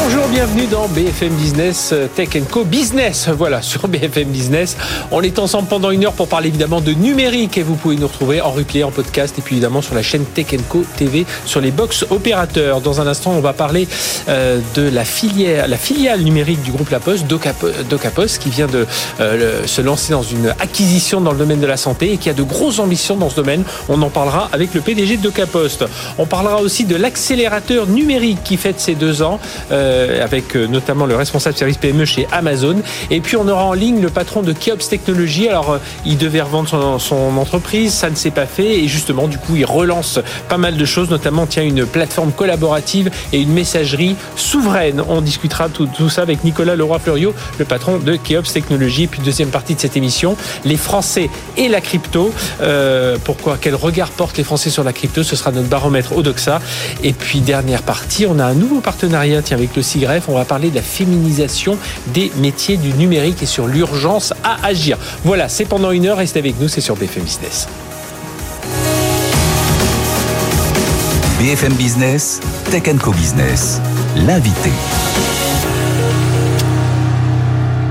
Bonjour, bienvenue dans BFM Business euh, Tech Co Business. Voilà, sur BFM Business. On est ensemble pendant une heure pour parler évidemment de numérique et vous pouvez nous retrouver en replay, en podcast et puis évidemment sur la chaîne Tech Co TV sur les box opérateurs. Dans un instant, on va parler euh, de la filière, la filiale numérique du groupe La Poste, Docapos, qui vient de euh, se lancer dans une acquisition dans le domaine de la santé et qui a de grosses ambitions dans ce domaine. On en parlera avec le PDG de Docapost. On parlera aussi de l'accélérateur numérique qui fête ses deux ans. Avec euh, notamment le responsable service PME chez Amazon. Et puis on aura en ligne le patron de Kiops Technologies. Alors euh, il devait revendre son, entreprise, ça ne s'est pas fait. Et justement, du coup, il relance pas mal de choses, notamment tiens une plateforme collaborative et une messagerie souveraine. On discutera tout, tout ça avec Nicolas Leroy-Fleuriot, le patron de Keops Technologies. Et puis deuxième partie de cette émission, les Français et la crypto. pourquoi Quel regard portent les Français sur la crypto? Ce sera notre baromètre Odoxa. Et puis dernière partie, on a un nouveau partenariat tiens, avec le CIGREF. On va parler de la féminisation des métiers du numérique et sur l'urgence à agir. Voilà, c'est pendant une heure. Restez avec nous, c'est sur BFM Business. BFM Business, Tech Co Business, l'invité.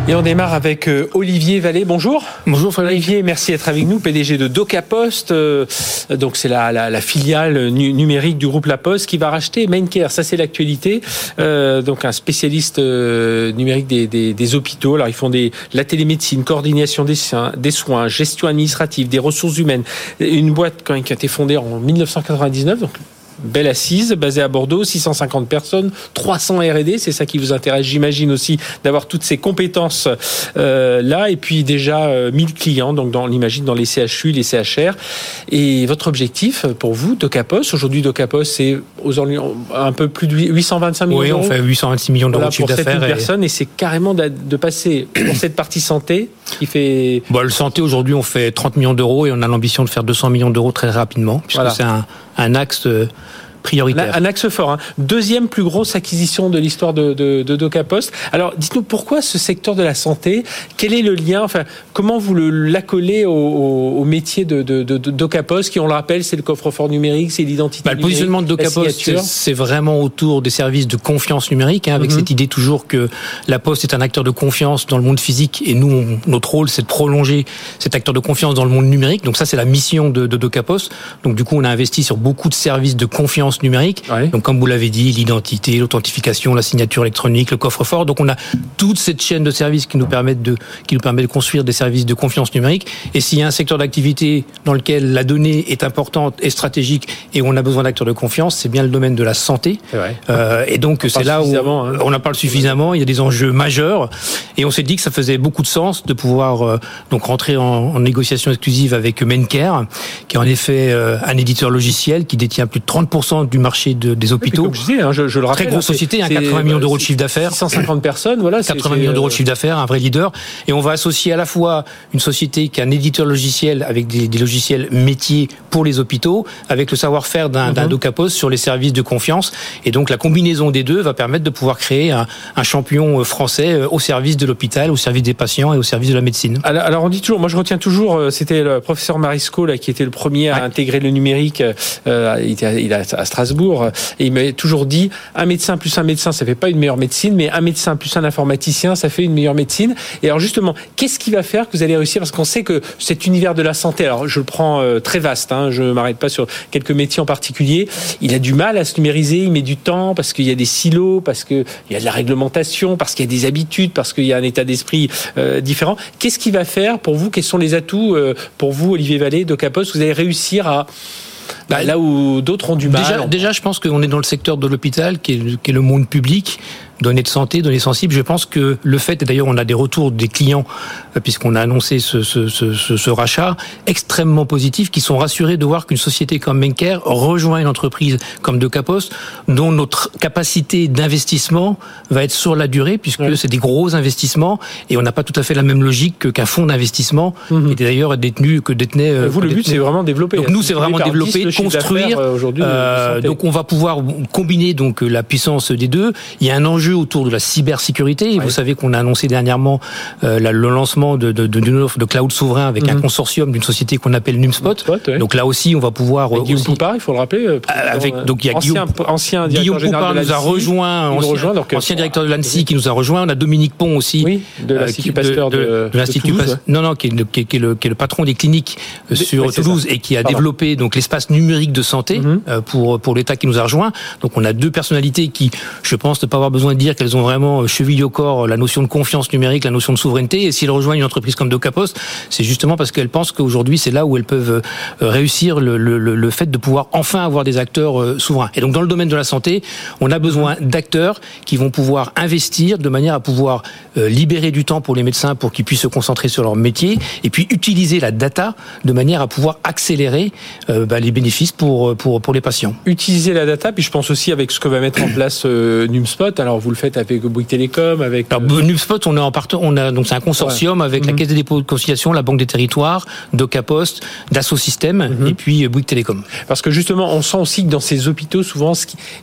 Et on démarre avec euh, Olivier Vallée. Bonjour. Bonjour Frédéric. Olivier, merci d'être avec nous, PDG de DocaPost. Euh, donc c'est la, la, filiale numérique du groupe La Poste qui va racheter Maincare. Ça c'est l'actualité. Euh, donc un spécialiste numérique des, des, hôpitaux. Alors ils font des, la télémédecine, coordination des soins, des soins, gestion administrative, des ressources humaines. Une boîte quand même, qui a été fondée en 1999. Donc belle assise, basée à Bordeaux, 650 personnes, 300 R&D, c'est ça qui vous intéresse, j'imagine aussi, d'avoir toutes ces compétences euh, là, et puis déjà 1000 euh, clients, donc dans, on imagine dans les CHU, les CHR. Et votre objectif pour vous, Docapos, aujourd'hui Docapos, c'est aux un peu plus de 825 millions d'euros. Oui, on fait 826 millions d'euros de chiffre d'affaires. Personnes, et c'est carrément de passer pour cette partie santé qui fait... Bon, le santé, aujourd'hui, on fait 30 millions d'euros et on a l'ambition de faire 200 millions d'euros très rapidement, puisque c'est un, un axe euh, un axe fort. Hein. Deuxième plus grosse acquisition de l'histoire de, de, de DocaPost. Alors, dites-nous pourquoi ce secteur de la santé Quel est le lien Enfin, comment vous l'accolez au, au, métier de, de, de, DocaPost, qui, on le rappelle, c'est le coffre-fort numérique, c'est l'identité bah, Le positionnement de DocaPost, c'est vraiment autour des services de confiance numérique, hein, avec mhm. cette idée toujours que la Poste est un acteur de confiance dans le monde physique, et nous, notre rôle, c'est de prolonger cet acteur de confiance dans le monde numérique. Donc ça, c'est la mission de, de DocaPost. Donc du coup, on a investi sur beaucoup de services de confiance numérique. Donc, comme vous l'avez dit, l'identité, l'authentification, la signature électronique, le coffre-fort. Donc, on a toute cette chaîne de services qui nous permettent de, qui nous permet de construire des services de confiance numérique. Et s'il y a un secteur d'activité dans lequel la donnée est importante et stratégique et où on a besoin d'acteurs de confiance, c'est bien le domaine de la santé. Euh, et donc, c'est là où hein. on en parle suffisamment. Il y a des enjeux majeurs. Et on s'est dit que ça faisait beaucoup de sens de pouvoir euh, donc rentrer en, en, négociation exclusive avec Mencare, qui est en effet euh, un éditeur logiciel qui détient plus de 30% du marché de, des hôpitaux. je, disais, hein, je, je, le rappelle. Très grosse société, hein, 80 millions d'euros de chiffre d'affaires. 150 personnes, voilà. 80 millions d'euros de chiffre d'affaires, un vrai leader. Et on va associer à la fois une société qui est un éditeur logiciel avec des, des logiciels métiers pour les hôpitaux, avec le savoir-faire d'un mm Docapos sur les services de confiance. Et donc la combinaison des deux va permettre de pouvoir créer un, un champion euh, français euh, au service de l'hôpital, au service des patients et au service de la médecine. Alors, alors on dit toujours, moi je retiens toujours, euh, c'était le professeur Marisco là qui était le premier à intégrer le numérique. Euh, il, a Strasbourg. Et il m'a toujours dit, un médecin plus un médecin, ça fait pas une meilleure médecine, mais un médecin plus un informaticien, ça fait une meilleure médecine. Et alors justement, qu'est-ce qui va faire que vous allez réussir? Parce qu'on sait que cet univers de la santé, alors je le prends euh, très vaste, hein, je m'arrête pas sur quelques métiers en particulier, il a du mal à se numériser, il met du temps parce qu'il y a des silos, parce qu'il y a de la réglementation, parce qu'il y a des habitudes, parce qu'il y a un état d'esprit euh, différent. Qu'est-ce qui va faire pour vous? Quels sont les atouts euh, pour vous, Olivier Vallée, de Capos? Vous allez réussir à bah, là où d'autres ont du mal. Déjà, déjà je pense qu'on est dans le secteur de l'hôpital, qui, qui est, le monde public données de santé, données sensibles. Je pense que le fait, et d'ailleurs on a des retours des clients, euh, puisqu'on a annoncé ce, ce, ce, ce, rachat, extrêmement positifs, qui sont rassurés de voir qu'une société comme Menker rejoint une entreprise comme De Capos, dont notre capacité d'investissement va être sur la durée, puisque c'est des gros investissements, et on n'a pas tout à fait la même logique qu'un fonds d'investissement, mmh. qui d'ailleurs détenu, que détenait... Euh, vous, le but, c'est vraiment développer. Donc nous, c'est vraiment développer, construire. Euh, donc on va pouvoir combiner donc la puissance des deux. Il y a un enjeu autour de la cybersécurité. Vous savez qu'on a annoncé dernièrement euh, le lancement d'une de, de, offre de cloud souverain avec un mhm. consortium d'une société qu'on appelle Numspot. Donc là aussi, on va pouvoir. Euh, Guillaume Poupard, il faut le rappeler. Euh, avec, donc il y a ancien, Guillaume, ancien Guillaume Poupard nous a rejoint, ancien, rejoint, donc, ancien directeur de l'ANSI qui nous a rejoint. On a Dominique Pont aussi. Oui, de l'Institut Pasteur de, de, l'Institut Pasteur. Non, non, qui est, qui, est, qui, est le, qui est, le, patron des cliniques sur Toulouse et qui a développé donc l'espace numérique de santé mhm. pour pour l'État qui nous a rejoint. Donc on a deux personnalités qui, je pense, ne pas avoir besoin de dire qu'elles ont vraiment chevillé au corps la notion de confiance numérique, la notion de souveraineté. Et s'ils rejoignent une entreprise comme DocaPost, c'est justement parce qu'elles pensent qu'aujourd'hui c'est là où elles peuvent euh, réussir le, le, le, fait de pouvoir enfin avoir des acteurs euh, souverains. Et donc dans le domaine de la santé, on a besoin d'acteurs qui vont pouvoir investir de manière à pouvoir euh, libérer du temps pour les médecins pour qu'ils puissent se concentrer sur leur métier et puis utiliser la data de manière à pouvoir accélérer bah, les bénéfices pour, pour, pour les patients. Utiliser la data, puis je pense aussi avec ce que va mettre en place Numspot. Alors vous le faites avec Bouygues Télécom, avec. Alors, Numspot, on est en partant, on a donc c'est un consortium avec la mhm. Caisse des dépôts de conciliation, la Banque des territoires, DocaPost, Dassault Systèmes mhm. et puis Bouygues Télécom. Parce que justement, on sent aussi que dans ces hôpitaux, souvent,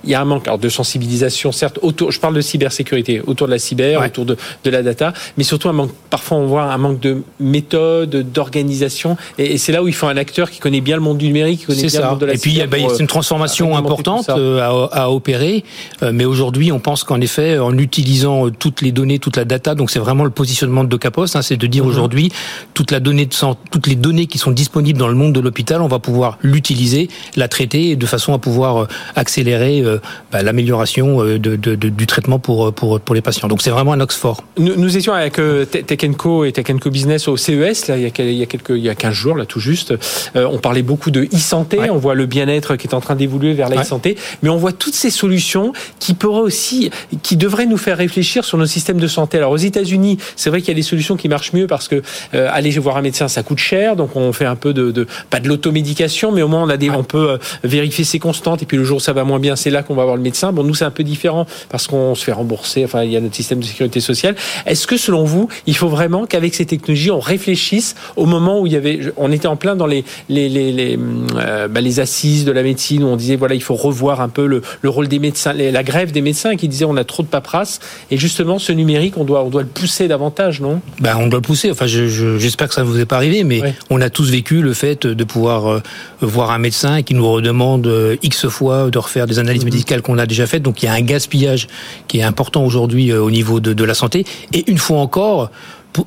il y a un manque de sensibilisation, certes, autour, je parle de cybersécurité, autour de la cyber, autour de, de, la data, mais surtout un manque, parfois on voit un manque de méthode, d'organisation, et, c'est là où il faut un acteur qui connaît bien le monde du numérique, qui connaît bien le monde de la Et puis, bah, c'est une transformation importante euh, à, à, opérer, euh, mais aujourd'hui, on pense qu'en effet, en utilisant toutes les données, toute la data, donc c'est vraiment le positionnement de DocaPost, hein, c'est de dire mhm. aujourd'hui, toute la donnée de toutes les données qui sont disponibles dans le monde de l'hôpital, on va pouvoir l'utiliser, la traiter de façon à pouvoir euh, accélérer euh, bah, l'amélioration euh, de, du traitement pour, pour, pour les patients. Donc c'est vraiment un Oxford. Nous, nous étions avec Tech Co et Tech Co Business au CES là, il, y a, il, y a quelques, il y a 15 jours, là tout juste. on parlait beaucoup de e-santé, on voit le bien-être qui est en train d'évoluer vers la e-santé, mais on voit toutes ces solutions qui pourraient aussi, qui devraient nous faire réfléchir sur nos systèmes de santé. Alors aux États-Unis, c'est vrai qu'il y a des solutions qui marchent mieux parce que aller voir un médecin, ça coûte cher, donc on fait un peu de, de pas de l'automédication, mais au moins on a des, on peut euh, vérifier ses constantes et puis le jour où ça va moins bien, c'est là qu'on va voir le médecin. Bon, nous c'est un peu différent parce qu'on se fait rembourser. Enfin, il y a notre système de sécurité sociale. Est-ce que selon vous, il faut vraiment qu'avec ces technologies, on réfléchisse au moment où il y avait, on était en plein dans les les les les, euh, bah, les assises de la médecine où on disait voilà il faut revoir un peu le, le rôle des médecins, la grève des médecins qui disaient on a trop de paperasse et justement ce numérique on doit on doit le pousser davantage, non? Ben on doit le pousser. Enfin, j'espère que ça ne vous est pas arrivé, mais on a tous vécu le fait de pouvoir euh, voir un médecin qui nous redemande euh, X fois de refaire des analyses mhm. médicales qu'on a déjà faites. Donc il y a un gaspillage qui est important aujourd'hui euh, au niveau de, de la santé. Et une fois encore,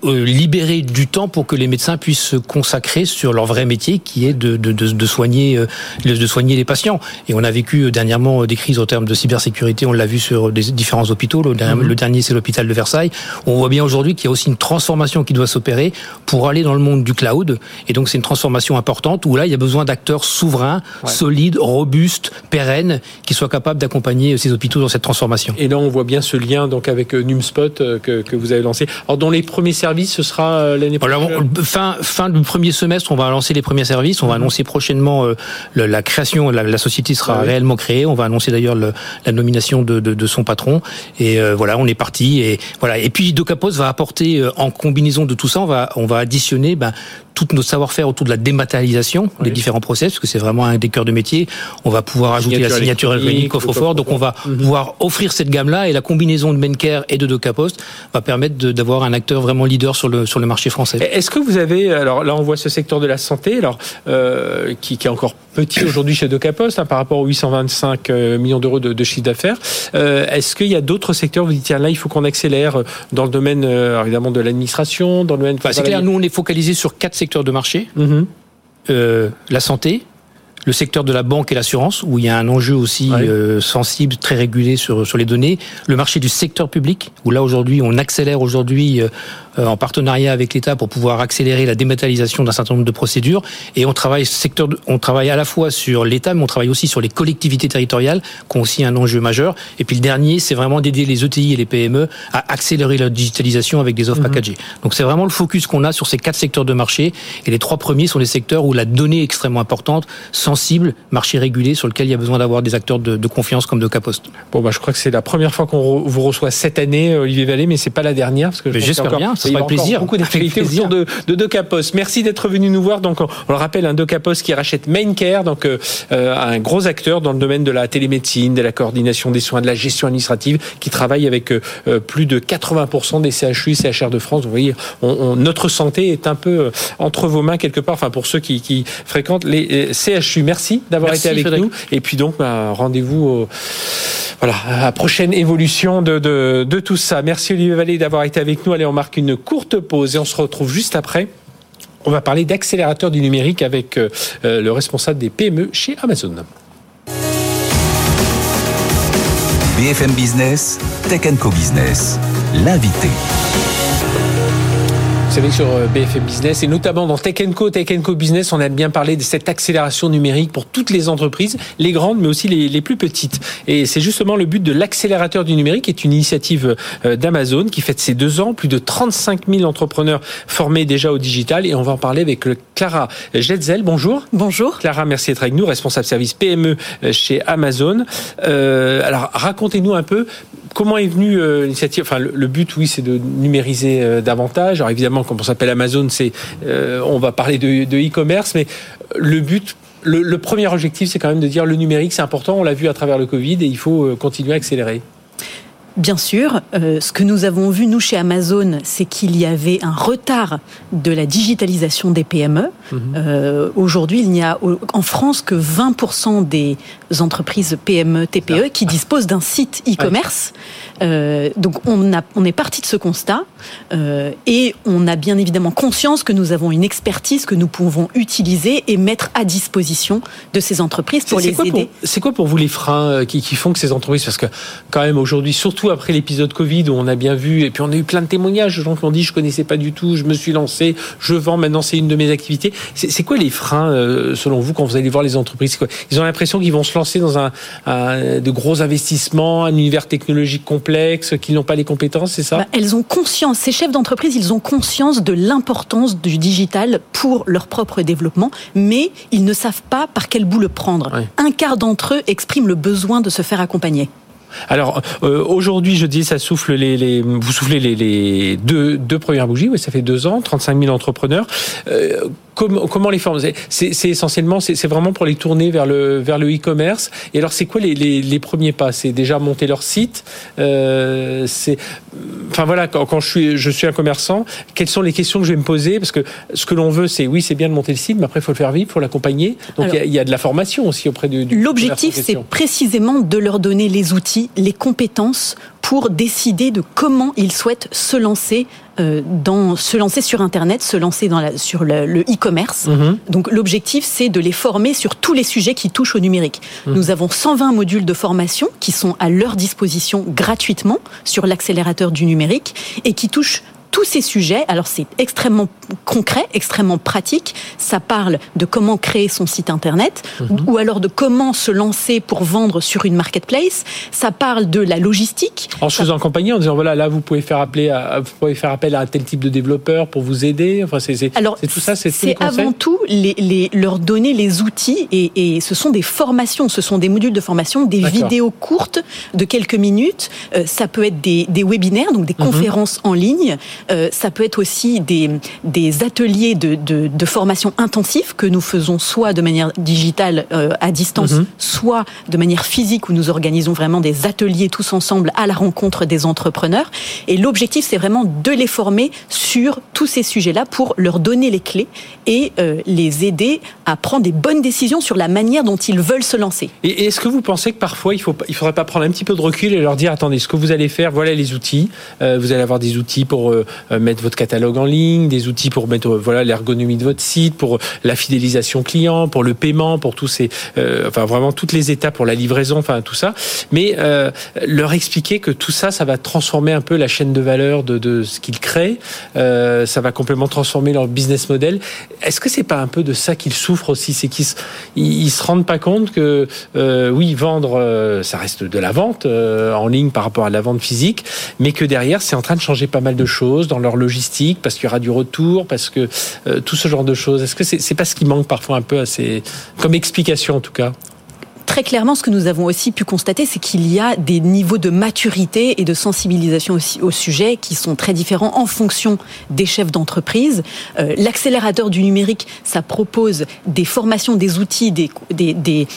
euh, libérer du temps pour que les médecins puissent se consacrer sur leur vrai métier qui est de, de, de, de soigner euh, de soigner les patients. Et on a vécu euh, dernièrement des crises en termes de cybersécurité, on l'a vu sur des différents hôpitaux. Le dernier, mhm. le dernier c'est l'hôpital de Versailles. On voit bien aujourd'hui qu'il y a aussi une transformation qui doit s'opérer pour aller dans le monde du cloud. Et donc c'est une transformation importante où là il y a besoin d'acteurs souverains, solides, robustes, pérennes, qui soient capables d'accompagner ces hôpitaux dans cette transformation. Et là on voit bien ce lien donc avec Numspot que, que vous avez lancé. Alors dans les premiers services, ce sera euh, l'année prochaine fin, fin du premier semestre, on va lancer les premiers services. On va mhm. annoncer prochainement euh, la création, la, la société sera ah réellement créée. On va annoncer d'ailleurs la nomination de, de, de, son patron. Et euh, voilà, on est parti. Et voilà. Et puis Docapos va apporter en combinaison de tout ça, on va on va additionner ben, tout notre savoir-faire autour de la dématérialisation des différents process, parce que c'est vraiment un des cœurs de métier. On va pouvoir ajouter la signature électronique, coffre-fort. Donc on va mhm. pouvoir offrir cette gamme-là et la combinaison de Menker et de DocaPost va permettre d'avoir un acteur vraiment leader sur le sur le marché français. Est-ce que vous avez alors là on voit ce secteur de la santé alors euh, qui, qui, est encore petit aujourd'hui chez DocaPost hein, par rapport aux 825 euh, millions d'euros de, de, chiffre d'affaires. Euh, Est-ce qu'il y a d'autres secteurs vous dites tiens là il faut qu'on accélère dans le domaine euh, évidemment de l'administration, dans le domaine. Enfin, c'est clair, nous on est focalisé sur quatre secteurs de marché, mhm. euh, la santé, le secteur de la banque et l'assurance, où il y a un enjeu aussi euh, sensible, très régulé sur, sur les données, le marché du secteur public, où là aujourd'hui on accélère aujourd'hui euh, euh, en partenariat avec l'État pour pouvoir accélérer la dématérialisation d'un certain nombre de procédures. Et on travaille secteur, on travaille à la fois sur l'État, mais on travaille aussi sur les collectivités territoriales, qui ont aussi un enjeu majeur. Et puis le dernier, c'est vraiment d'aider les ETI et les PME à accélérer la digitalisation avec des offres mhm. packagées. Donc c'est vraiment le focus qu'on a sur ces quatre secteurs de marché. Et les trois premiers sont les secteurs où la donnée est extrêmement importante, sans sensible, marché régulé sur lequel il y a besoin d'avoir des acteurs de, de confiance comme DocaPost. Bon, bah, je crois que c'est la première fois qu'on vous reçoit cette année, Olivier Vallée, mais c'est pas la dernière. parce que J'espère bien, ça sera plaisir. Beaucoup d'actualités autour de, de DocaPost. Merci d'être venu nous voir. Donc, on, le rappelle, un DocaPost qui rachète MainCare, donc euh, un gros acteur dans le domaine de la télémédecine, de la coordination des soins, de la gestion administrative, qui travaille avec euh, plus de 80% des CHU, CHR de France. Vous voyez, on, notre santé est un peu euh, entre vos mains quelque part. Enfin, pour ceux qui, qui fréquentent les CHU. Merci d'avoir été avec nous. Et puis donc, bah, rendez-vous voilà, à la prochaine évolution de, de, de tout ça. Merci Olivier Vallée d'avoir été avec nous. Allez, on marque une courte pause et on se retrouve juste après. On va parler d'accélérateur du numérique avec euh, le responsable des PME chez Amazon. BFM Business, Tech Co Business, l'invité savez, sur euh, BFM Business et notamment dans Tech Co, Tech Co Business, on a bien parlé de cette accélération numérique pour toutes les entreprises, les grandes mais aussi les, les plus petites. Et c'est justement le but de l'accélérateur du numérique, qui est une initiative euh, d'Amazon qui fête ses deux ans, plus de 35 000 entrepreneurs formés déjà au digital. Et on va en parler avec Clara Jetzel. Bonjour. Bonjour. Clara, merci d'être avec nous, responsable service PME euh, chez Amazon. Euh, alors, racontez-nous un peu comment est venue l'initiative. Enfin, le, but, oui, c'est de numériser davantage. Alors évidemment, comme on s'appelle Amazon, c'est euh, on va parler de e-commerce, mais le but le, premier objectif, c'est quand même de dire le numérique, c'est important. On l'a vu à travers le Covid et il faut euh, continuer à accélérer. Bien sûr, euh, ce que nous avons vu, nous, chez Amazon, c'est qu'il y avait un retard de la digitalisation des PME. Mhm. Euh, Aujourd'hui, il n'y a en France que 20% des entreprises PME, TPE ah. qui disposent d'un site e-commerce. Euh, donc, on, a, on est parti de ce constat euh, et on a bien évidemment conscience que nous avons une expertise que nous pouvons utiliser et mettre à disposition de ces entreprises pour les aider. C'est quoi pour vous les freins euh, qui, qui font que ces entreprises, parce que quand même aujourd'hui, surtout après l'épisode Covid où on a bien vu, et puis on a eu plein de témoignages de gens qui ont dit je connaissais pas du tout, je me suis lancé, je vends, maintenant c'est une de mes activités. C'est quoi les freins euh, selon vous quand vous allez voir les entreprises? Ils ont l'impression qu'ils vont se lancer dans un, de gros investissements, un univers technologique complexe, qu'ils n'ont pas les compétences, c'est ça? Bah, Elles ont conscience, ces chefs d'entreprise, ils ont conscience de l'importance du digital pour leur propre développement, mais ils ne savent pas par quel bout le prendre. Un quart d'entre eux expriment le besoin de se faire accompagner. Alors euh, aujourd'hui, je dis, ça souffle les, les vous soufflez les, les deux, deux premières bougies. Oui, ça fait deux ans, 35 000 entrepreneurs. Euh, comment, comment les former C'est essentiellement, c'est vraiment pour les tourner vers le vers le e-commerce. Et alors, c'est quoi les, les, les, premiers pas? C'est déjà monter leur site. Euh, c'est, enfin voilà, quand, quand, je suis je suis un commerçant, quelles sont les questions que je vais me poser? Parce que ce que l'on veut, c'est oui, c'est bien de monter le site, mais après, il faut le faire vivre, il faut l'accompagner. Donc il y, y, a de la formation aussi auprès du. du L'objectif, c'est précisément de leur donner les outils, les compétences pour décider de comment ils souhaitent se lancer euh, dans se lancer sur Internet, se lancer dans la, sur le e-commerce. Mhm. Donc l'objectif, c'est de les former sur tous les sujets qui touchent au numérique. Mhm. Nous avons 120 modules de formation qui sont à leur disposition gratuitement sur l'accélérateur du numérique et qui touchent tous ces sujets. Alors c'est extrêmement concret, extrêmement pratique. Ça parle de comment créer son site internet mhm. ou alors de comment se lancer pour vendre sur une marketplace. Ça parle de la logistique. En se faisant compagnie, en disant voilà là vous pouvez faire appeler à, vous pouvez faire appel à tel type de développeur pour vous aider. Enfin c'est tout ça. C'est avant tout les, les, leur donner les outils et, et, ce sont des formations, ce sont des modules de formation, des vidéos courtes de quelques minutes. Euh, ça peut être des, des webinaires, donc des mhm. conférences en ligne. Euh, ça peut être aussi des, des ateliers de, de, de, formation intensif que nous faisons soit de manière digitale euh, à distance, mhm. soit de manière physique où nous organisons vraiment des ateliers tous ensemble à la rencontre des entrepreneurs. Et l'objectif, c'est vraiment de les former sur tous ces sujets-là pour leur donner les clés et euh, les aider à prendre des bonnes décisions sur la manière dont ils veulent se lancer. Et est-ce que vous pensez que parfois il il faudrait pas prendre un petit peu de recul et leur dire attendez ce que vous allez faire voilà les outils vous allez avoir des outils pour euh, mettre votre catalogue en ligne, des outils pour mettre euh, voilà l'ergonomie de votre site, pour la fidélisation client, pour le paiement, pour tous ces, euh, enfin vraiment toutes les étapes pour la livraison, enfin tout ça. Mais leur expliquer que tout ça, ça va transformer un peu la chaîne de valeur de, de ce qu'ils créent, ça va complètement transformer leur business model. Est-ce que c'est pas un peu de ça qu'ils souffrent aussi, c'est qu'ils ils, se rendent pas compte que oui vendre, ça reste de la vente en ligne par rapport à la vente physique, mais que derrière c'est en train de changer pas mal de choses dans leur logistique, parce qu'il y aura du retour, parce que tout ce genre de choses. Est-ce que c'est n'est pas ce qui manque parfois un peu comme explication en tout cas? Très clairement, ce que nous avons aussi pu constater, c'est qu'il y a des niveaux de maturité et de sensibilisation aussi au sujet qui sont très différents en fonction des chefs d'entreprise. Euh, l'accélérateur du numérique, ça propose des formations, des outils, des,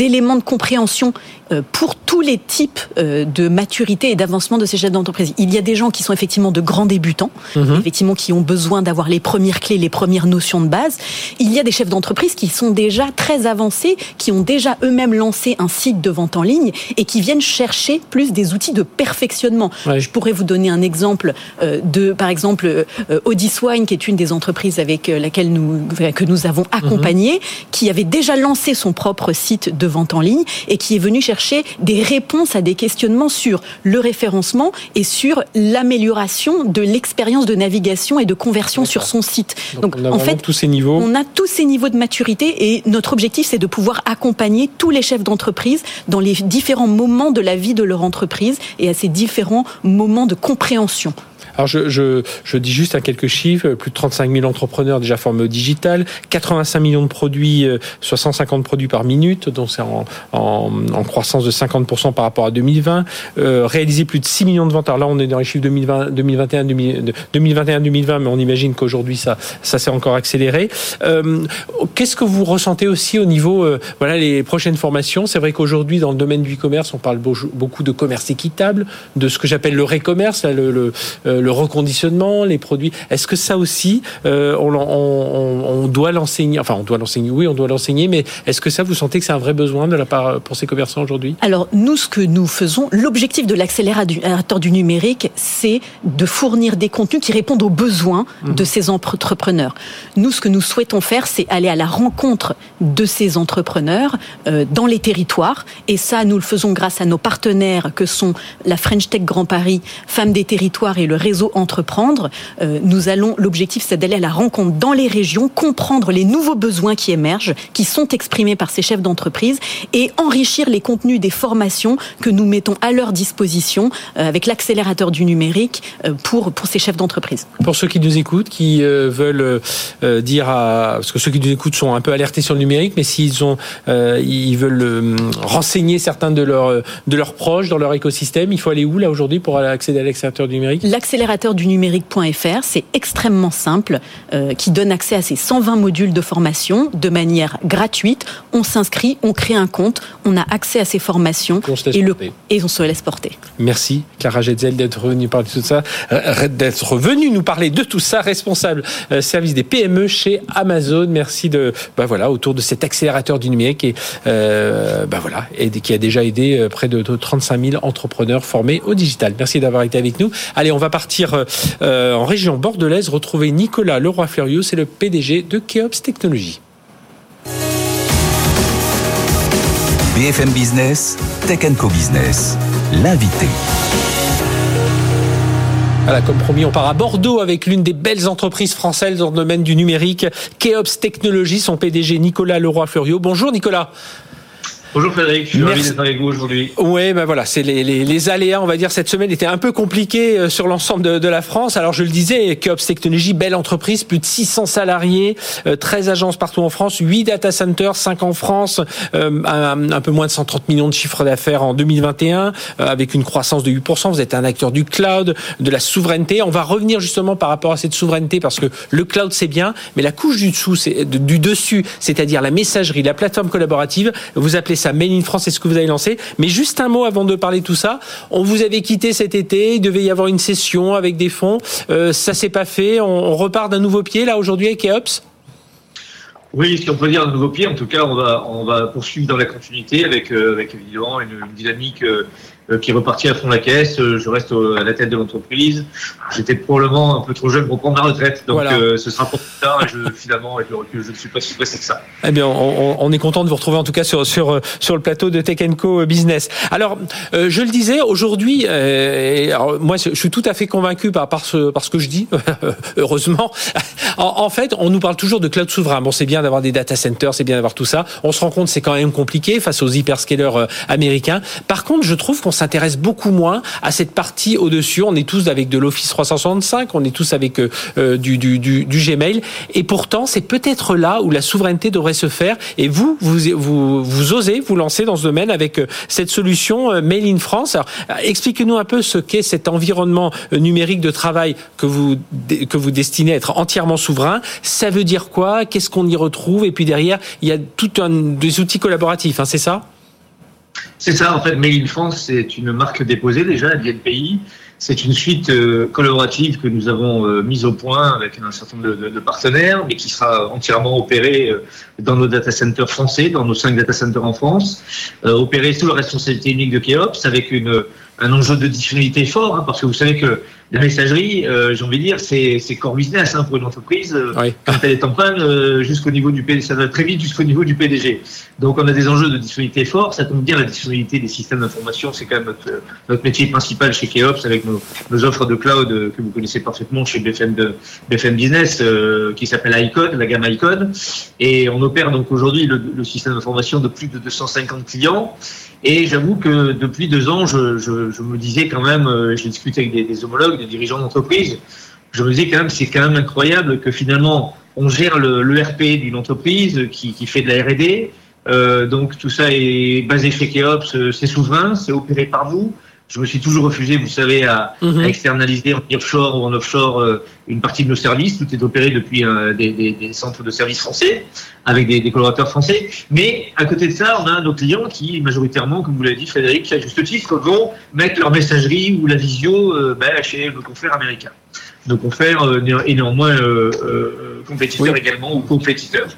éléments de compréhension euh, pour tous les types euh, de maturité et d'avancement de ces chefs d'entreprise. Il y a des gens qui sont effectivement de grands débutants, mhm. effectivement qui ont besoin d'avoir les premières clés, les premières notions de base. Il y a des chefs d'entreprise qui sont déjà très avancés, qui ont déjà eux-mêmes lancé un site de vente en ligne et qui viennent chercher plus des outils de perfectionnement. Je pourrais vous donner un exemple euh, de, par exemple, Audiswine, qui est une des entreprises avec laquelle nous que nous avons accompagné, mhm. qui avait déjà lancé son propre site de vente en ligne et qui est venu chercher des réponses à des questionnements sur le référencement et sur l'amélioration de l'expérience de navigation et de conversion sur son site. Donc, en fait, tous ces niveaux. On a tous ces niveaux de maturité et notre objectif, c'est de pouvoir accompagner tous les chefs d'entreprise dans les différents moments de la vie de leur entreprise et à ces différents moments de compréhension. Alors je, je, je, dis juste à quelques chiffres, plus de 35 000 entrepreneurs déjà formés au digital, 85 millions de produits, soit 150 produits par minute, donc c'est en, en, en, croissance de 50% par rapport à 2020, euh, réalisé plus de 6 millions de ventes. Alors là, on est dans les chiffres 2020, 2021, 2021, 2020, mais on imagine qu'aujourd'hui ça, ça s'est encore accéléré. Euh, Qu'est-ce que vous ressentez aussi au niveau, euh, voilà, les prochaines formations? C'est vrai qu'aujourd'hui, dans le domaine du e-commerce, on parle beaucoup de commerce équitable, de ce que j'appelle le ré-commerce, le, le, euh, le le reconditionnement, les produits. Est-ce que ça aussi, euh, on, on, doit l'enseigner Enfin, on doit l'enseigner, oui, on doit l'enseigner, mais est-ce que ça, vous sentez que c'est un vrai besoin de la part pour ces commerçants aujourd'hui? Alors, nous, ce que nous faisons, l'objectif de l'accélérateur du numérique, c'est de fournir des contenus qui répondent aux besoins mhm. de ces entrepreneurs. Nous, ce que nous souhaitons faire, c'est aller à la rencontre de ces entrepreneurs euh, dans les territoires, et ça, nous le faisons grâce à nos partenaires que sont la French Tech Grand Paris, Femmes des Territoires et le réseau Entreprendre, euh, nous allons, l'objectif c'est d'aller à la rencontre dans les régions, comprendre les nouveaux besoins qui émergent, qui sont exprimés par ces chefs d'entreprise et enrichir les contenus des formations que nous mettons à leur disposition euh, avec l'accélérateur du numérique euh, pour, pour ces chefs d'entreprise. Pour ceux qui nous écoutent, qui veulent dire à, parce que ceux qui nous écoutent sont un peu alertés sur le numérique, mais s'ils ont, ils veulent renseigner certains de leurs, de leurs proches dans leur écosystème, il faut aller où là aujourd'hui pour accéder à l'accélérateur du numérique? Du numérique.fr, c'est extrêmement simple, euh, qui donne accès à ces 120 modules de formation de manière gratuite. On s'inscrit, on crée un compte, on a accès à ces formations et, le, et on se laisse porter. Merci Clara Jetzel d'être venue parler de tout ça, euh, d'être venue nous parler de tout ça, responsable euh, service des PME chez Amazon. Merci de, bah voilà, autour de cet accélérateur du numérique et bah voilà, et qui a déjà aidé près de 35 000 entrepreneurs formés au digital. Merci d'avoir été avec nous. Allez, on va partir euh, en région bordelaise, retrouver Nicolas Leroy-Fleuriot, c'est le PDG de Keops Technologies. BFM Business, Tech Co Business, l'invité. Voilà, comme promis, on part à Bordeaux avec l'une des belles entreprises françaises dans le domaine du numérique, Keops Technologies, son PDG Nicolas Leroy-Fleuriot. Bonjour Nicolas. Bonjour Frédéric, je suis ravi d'être avec vous aujourd'hui. Oui, ben voilà, c'est les, les, les, aléas, on va dire, cette semaine était un peu compliquée euh, sur l'ensemble de, de, la France. Alors je le disais, Keops Technologies, belle entreprise, plus de 600 salariés, 13 euh, agences partout en France, 8 data centers, 5 en France, euh, un, un, peu moins de 130 millions de chiffres d'affaires en 2021, avec une croissance de 8%. Vous êtes un acteur du cloud, de la souveraineté. On va revenir justement par rapport à cette souveraineté parce que le cloud c'est bien, mais la couche du dessous, c'est du dessus, c'est-à-dire la messagerie, la plateforme collaborative, vous appelez ça Mail in France, c'est ce que vous avez lancé. Mais juste un mot avant de parler de tout ça. On vous avait quitté cet été, il devait y avoir une session avec des fonds. Euh, ça s'est pas fait. On, repart d'un nouveau pied là aujourd'hui avec EOPS? Oui, si on peut dire un nouveau pied, en tout cas, on va, on va poursuivre dans la continuité avec, euh, avec évidemment une, dynamique euh, qui est reparti à fond la caisse. Euh, je reste à la tête de l'entreprise. J'étais probablement un peu trop jeune pour prendre ma retraite, donc euh, ce sera pour plus tard. Et je, finalement, avec le recul, je ne suis pas si pressé que ça. Eh bien, on, on, est content de vous retrouver en tout cas sur sur sur le plateau de Tech Co Business. Alors, je le disais aujourd'hui, moi, je suis tout à fait convaincu par par ce par ce que je dis. heureusement, en, en, fait, on nous parle toujours de cloud souverain. Bon, c'est bien d'avoir des data centers, c'est bien d'avoir tout ça. On se rend compte, c'est quand même compliqué face aux hyperscalers américains. Par contre, je trouve qu'on s'intéresse beaucoup moins à cette partie au-dessus. On est tous avec de l'Office 365, on est tous avec du, du, du, Gmail. Et pourtant, c'est peut-être là où la souveraineté devrait se faire. Et vous, vous, vous, osez vous lancer dans ce domaine avec cette solution Mail in France. expliquez-nous un peu ce qu'est cet environnement numérique de travail que vous, que vous destinez à être entièrement souverain. Ça veut dire quoi? Qu'est-ce qu'on y retrouve? Et puis derrière, il y a tout un des outils collaboratifs, hein, c'est ça? C'est ça, en fait, Mail in France, c'est une marque déposée déjà, elle vient de pays. C'est une suite euh, collaborative que nous avons euh, mise au point avec un certain nombre de, partenaires, mais qui sera entièrement opérée euh, dans nos data centers français, dans nos cinq data centers en France, opérée sous la responsabilité unique de Keops, avec une, un enjeu de disponibilité fort, hein, parce que vous savez que la messagerie, euh, j'ai envie de dire, c'est core business hein, pour une entreprise. Euh, quand elle est en panne, euh, jusqu'au niveau du PDG, ça va très vite jusqu'au niveau du PDG. Donc on a des enjeux de disponibilité forts. Ça tombe bien, la disponibilité des systèmes d'information, c'est quand même notre, notre, métier principal chez Keops avec nos, nos, offres de cloud que vous connaissez parfaitement chez BFM, de, BFM Business, qui s'appelle iCode, la gamme iCode. Et on opère donc aujourd'hui le, le système d'information de plus de 250 clients. Et j'avoue que depuis deux ans, je, me disais quand même, euh, j'ai discuté avec des, homologues, des dirigeants d'entreprise, je me disais quand même, c'est quand même incroyable que finalement, on gère le, l'ERP d'une entreprise qui, fait de la R&D. Euh, donc tout ça est basé chez Keops, euh, c'est souverain, c'est opéré par nous je me suis toujours refusé, vous savez, à, mhm. externaliser en offshore ou en offshore euh, une partie de nos services. Tout est opéré depuis euh, des, des, des, centres de services français, avec des, des, collaborateurs français. Mais à côté de ça, on a nos clients qui, majoritairement, comme vous l'avez dit, Frédéric, à juste titre, vont mettre leur messagerie ou la visio euh, ben, chez nos confrères américains. Nos confrères et néanmoins compétiteurs également ou compétiteurs.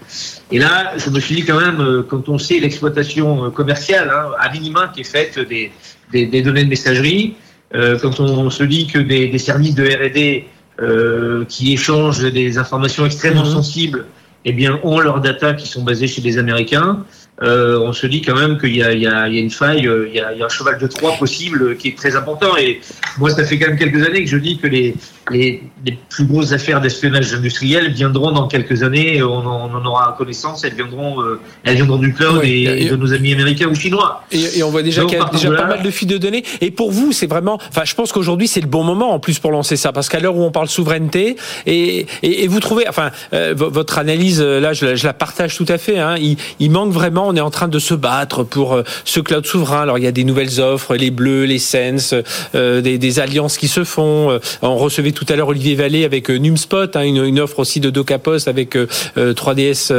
Et là, je me suis dit quand même, quand on sait l'exploitation commerciale, hein, à minima, qui est faite des des, données de messagerie. Euh, quand on, se dit que des, services de R&D euh, qui échangent des informations extrêmement mhm. sensibles, eh bien, ont leurs data qui sont basées chez les Américains. Euh, on se dit quand même qu'il y, y, a une faille, euh, il y, a, un cheval de Troie possible qui est très important. Et moi, ça fait quand même quelques années que je dis que les, les, les plus grosses affaires d'espionnage industriel viendront dans quelques années. On en, on en aura connaissance. Elles viendront, euh, elles viendront du cloud et, de nos amis américains ou chinois. Et, et on voit déjà qu'il y a déjà pas mal de fuites de données. Et pour vous, c'est vraiment. Enfin, je pense qu'aujourd'hui, c'est le bon moment en plus pour lancer ça, parce qu'à l'heure où on parle souveraineté, et, et, vous trouvez, enfin, votre analyse là, je, je, la partage tout à fait. Hein, il, il manque vraiment on est en train de se battre pour euh, ce cloud souverain. Alors il y a des nouvelles offres, les bleus, les Sense, euh, des, des, alliances qui se font. Euh, on recevait tout à l'heure Olivier Vallée avec Numspot, hein, une, offre aussi de DocaPost avec 3DS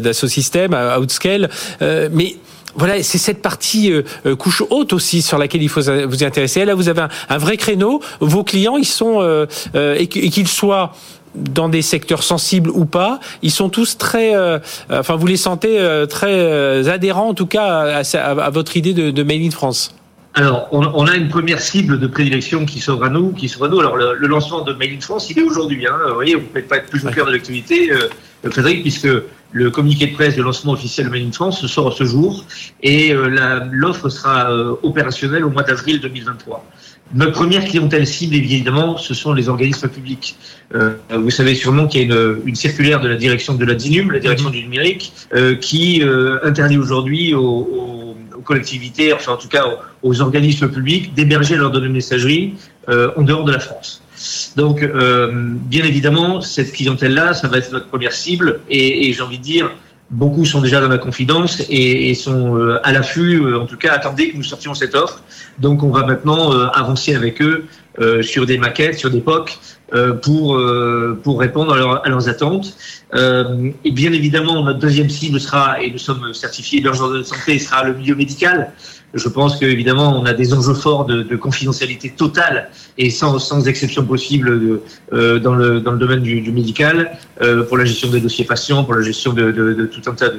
d'Asso System, Outscale. mais voilà, c'est cette partie couche haute aussi sur laquelle il faut vous intéresser. Là, vous avez un, vrai créneau. Vos clients, ils sont et qu'ils soient dans des secteurs sensibles ou pas, ils sont tous très, euh, enfin vous les sentez euh, très euh, adhérents en tout cas à, votre idée de, de in France. Alors, on, a une première cible de prédilection qui s'ouvre à nous, qui s'ouvre à nous. Alors, le, lancement de Made in France, il est aujourd'hui. Hein. Vous voyez, vous ne pouvez pas être plus au cœur de l'activité, Frédéric, puisque le communiqué de presse de lancement officiel de Made in France sort ce jour et l'offre sera opérationnelle au mois d'avril 2023. Notre première clientèle cible, évidemment, ce sont les organismes publics. Euh, vous savez sûrement qu'il y a une, une, circulaire de la direction de la DINUM, la direction du numérique, euh, qui euh, interdit aujourd'hui aux, aux, aux, collectivités, enfin en tout cas aux, aux organismes publics, d'héberger leurs données de messagerie euh, en dehors de la France. Donc, euh, bien évidemment, cette clientèle-là, ça va être notre première cible, et, et j'ai envie de dire, Beaucoup sont déjà dans la confidence et, et sont euh, à l'affût, euh, en tout cas, attendez que nous sortions cette offre. Donc, on va maintenant euh, avancer avec eux sur des maquettes, sur des POC, pour, pour répondre à, leur, à leurs attentes. et bien évidemment, notre deuxième cible sera, et nous sommes certifiés de de santé, sera le milieu médical. Je pense qu'évidemment, on a des enjeux forts de, de confidentialité totale et sans, sans exception possible de, euh, dans, le, dans le domaine du, du médical, euh, pour la gestion des dossiers patients, pour la gestion de, tout un tas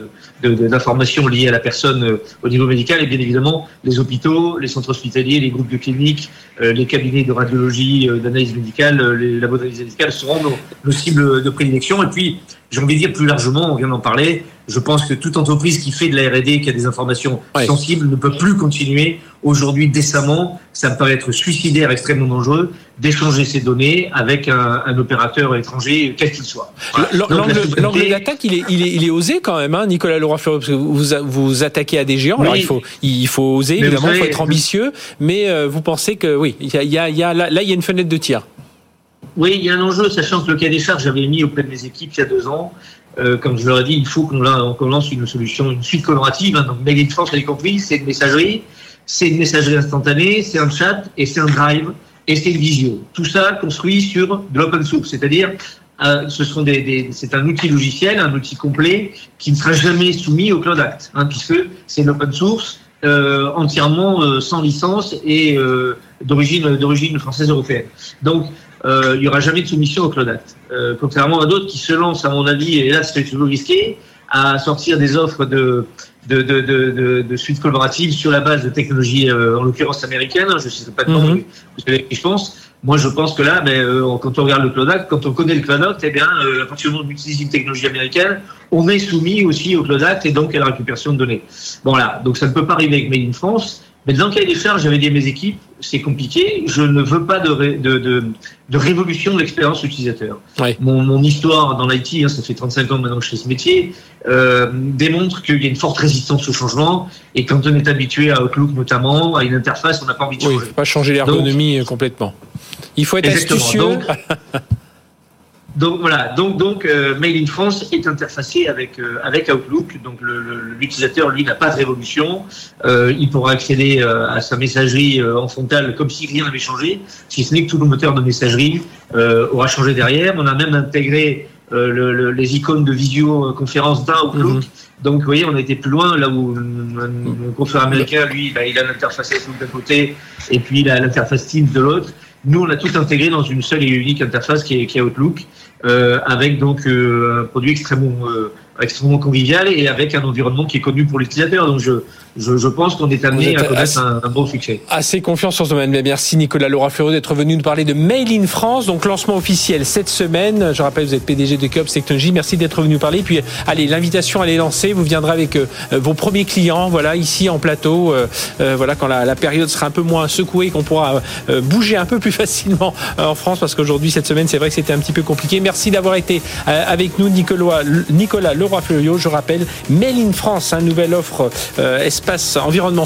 d'informations liées à la personne euh, au niveau médical, et bien évidemment les hôpitaux, les centres hospitaliers, les groupes de cliniques, euh, les cabinets de radiologie, euh, d'analyse médicale, les labos d'analyse médicale seront nos, nos cibles de prédilection. Et puis, j'ai envie de dire plus largement, on vient d'en parler, Je pense que toute entreprise qui fait de la R&D, qui a des informations sensibles, ne peut plus continuer aujourd'hui décemment. Ça me paraît être suicidaire, extrêmement dangereux, d'échanger ces données avec un, opérateur étranger, quel qu'il soit. L'angle d'attaque, il est, il, est, il est osé quand même, hein, Nicolas parce que vous vous attaquez à des géants. Alors il faut, il faut oser, évidemment, il faut être ambitieux, mais euh, vous pensez que oui, il y a, y a, y là, il y a une fenêtre de tir. Oui, il y a un enjeu, sachant que le cas des charges, j'avais mis auprès de mes équipes il y a deux ans. Euh, comme je leur ai dit, il faut qu'on lance une solution, une suite collaborative. Hein. Donc, Mail in France, vous compris, c'est une messagerie, c'est une messagerie instantanée, c'est un chat et c'est un drive et c'est une visio. Tout ça construit sur de l'open source, c'est-à-dire euh, ce sont des, c'est un outil logiciel, un outil complet qui ne sera jamais soumis au Cloud Act, hein, puisque c'est l'open source euh, entièrement euh, sans licence et euh, d'origine d'origine française européenne. Donc euh, il n'y aura jamais de soumission au Cloud Act. Euh, contrairement à d'autres qui se lancent, à mon avis, et là c'est toujours risqué, à sortir des offres de, de, de, de, de suites collaboratives sur la base de technologies, euh, en l'occurrence américaines. Je ne sais pas de temps, mm vous savez je pense. Moi, je pense que là, mais, ben, quand on regarde le Cloud Act, quand on connaît le Cloud Act, eh bien, à partir du moment où on utilise une technologie américaine, on est soumis aussi au Cloud Act et donc à la récupération de données. Bon, voilà. Donc, ça ne peut pas arriver avec Made in France. Mais dans le cas des charges, j'avais dit à mes équipes, c'est compliqué, je ne veux pas de, de, de, de révolution de l'expérience utilisateur. Mon, mon, histoire dans l'IT, hein, ça fait 35 ans maintenant que je fais ce métier, euh, démontre qu'il y a une forte résistance au changement, et quand on est habitué à Outlook notamment, à une interface, on n'a pas envie de changer. Oui, il faut pas changer l'ergonomie complètement. Il faut être astucieux. Donc voilà, donc donc euh, Mail in France est interfacé avec euh, avec Outlook. Donc l'utilisateur lui n'a pas de révolution. Euh, il pourra accéder euh, à sa messagerie en frontal comme si rien n'avait changé, si ce n'est que tout le moteur de messagerie aura changé derrière. On a même intégré le, les icônes de visioconférence dans Outlook. Mhm. Donc, vous voyez, on a été plus loin, là où le confrère américain, lui, bah, il a l'interface Facebook d'un côté et puis il a l'interface Teams de l'autre. Nous, on a tout intégré dans une seule et unique interface qui est, qui est Outlook, euh, avec donc euh, un produit extrêmement euh, extrêmement convivial et avec un environnement qui est connu pour l'utilisateur. Donc je, je, je pense qu'on est amené à connaître un, un, beau succès. Assez confiance sur ce domaine. Mais merci Nicolas Laura Fleureau d'être venu nous parler de Mail in France. Donc lancement officiel cette semaine. Je rappelle, vous êtes PDG de Cup Technologies. Merci d'être venu parler. Puis allez, l'invitation elle est lancée. Vous viendrez avec euh, vos premiers clients, voilà, ici en plateau. Euh, euh, voilà, quand la, la, période sera un peu moins secouée, qu'on pourra bouger un peu plus facilement en France, parce qu'aujourd'hui cette semaine, c'est vrai que c'était un petit peu compliqué. Merci d'avoir été avec nous, Nicolas, Nicolas Leroy. Je rappelle, Mail in France, une nouvelle offre espace environnement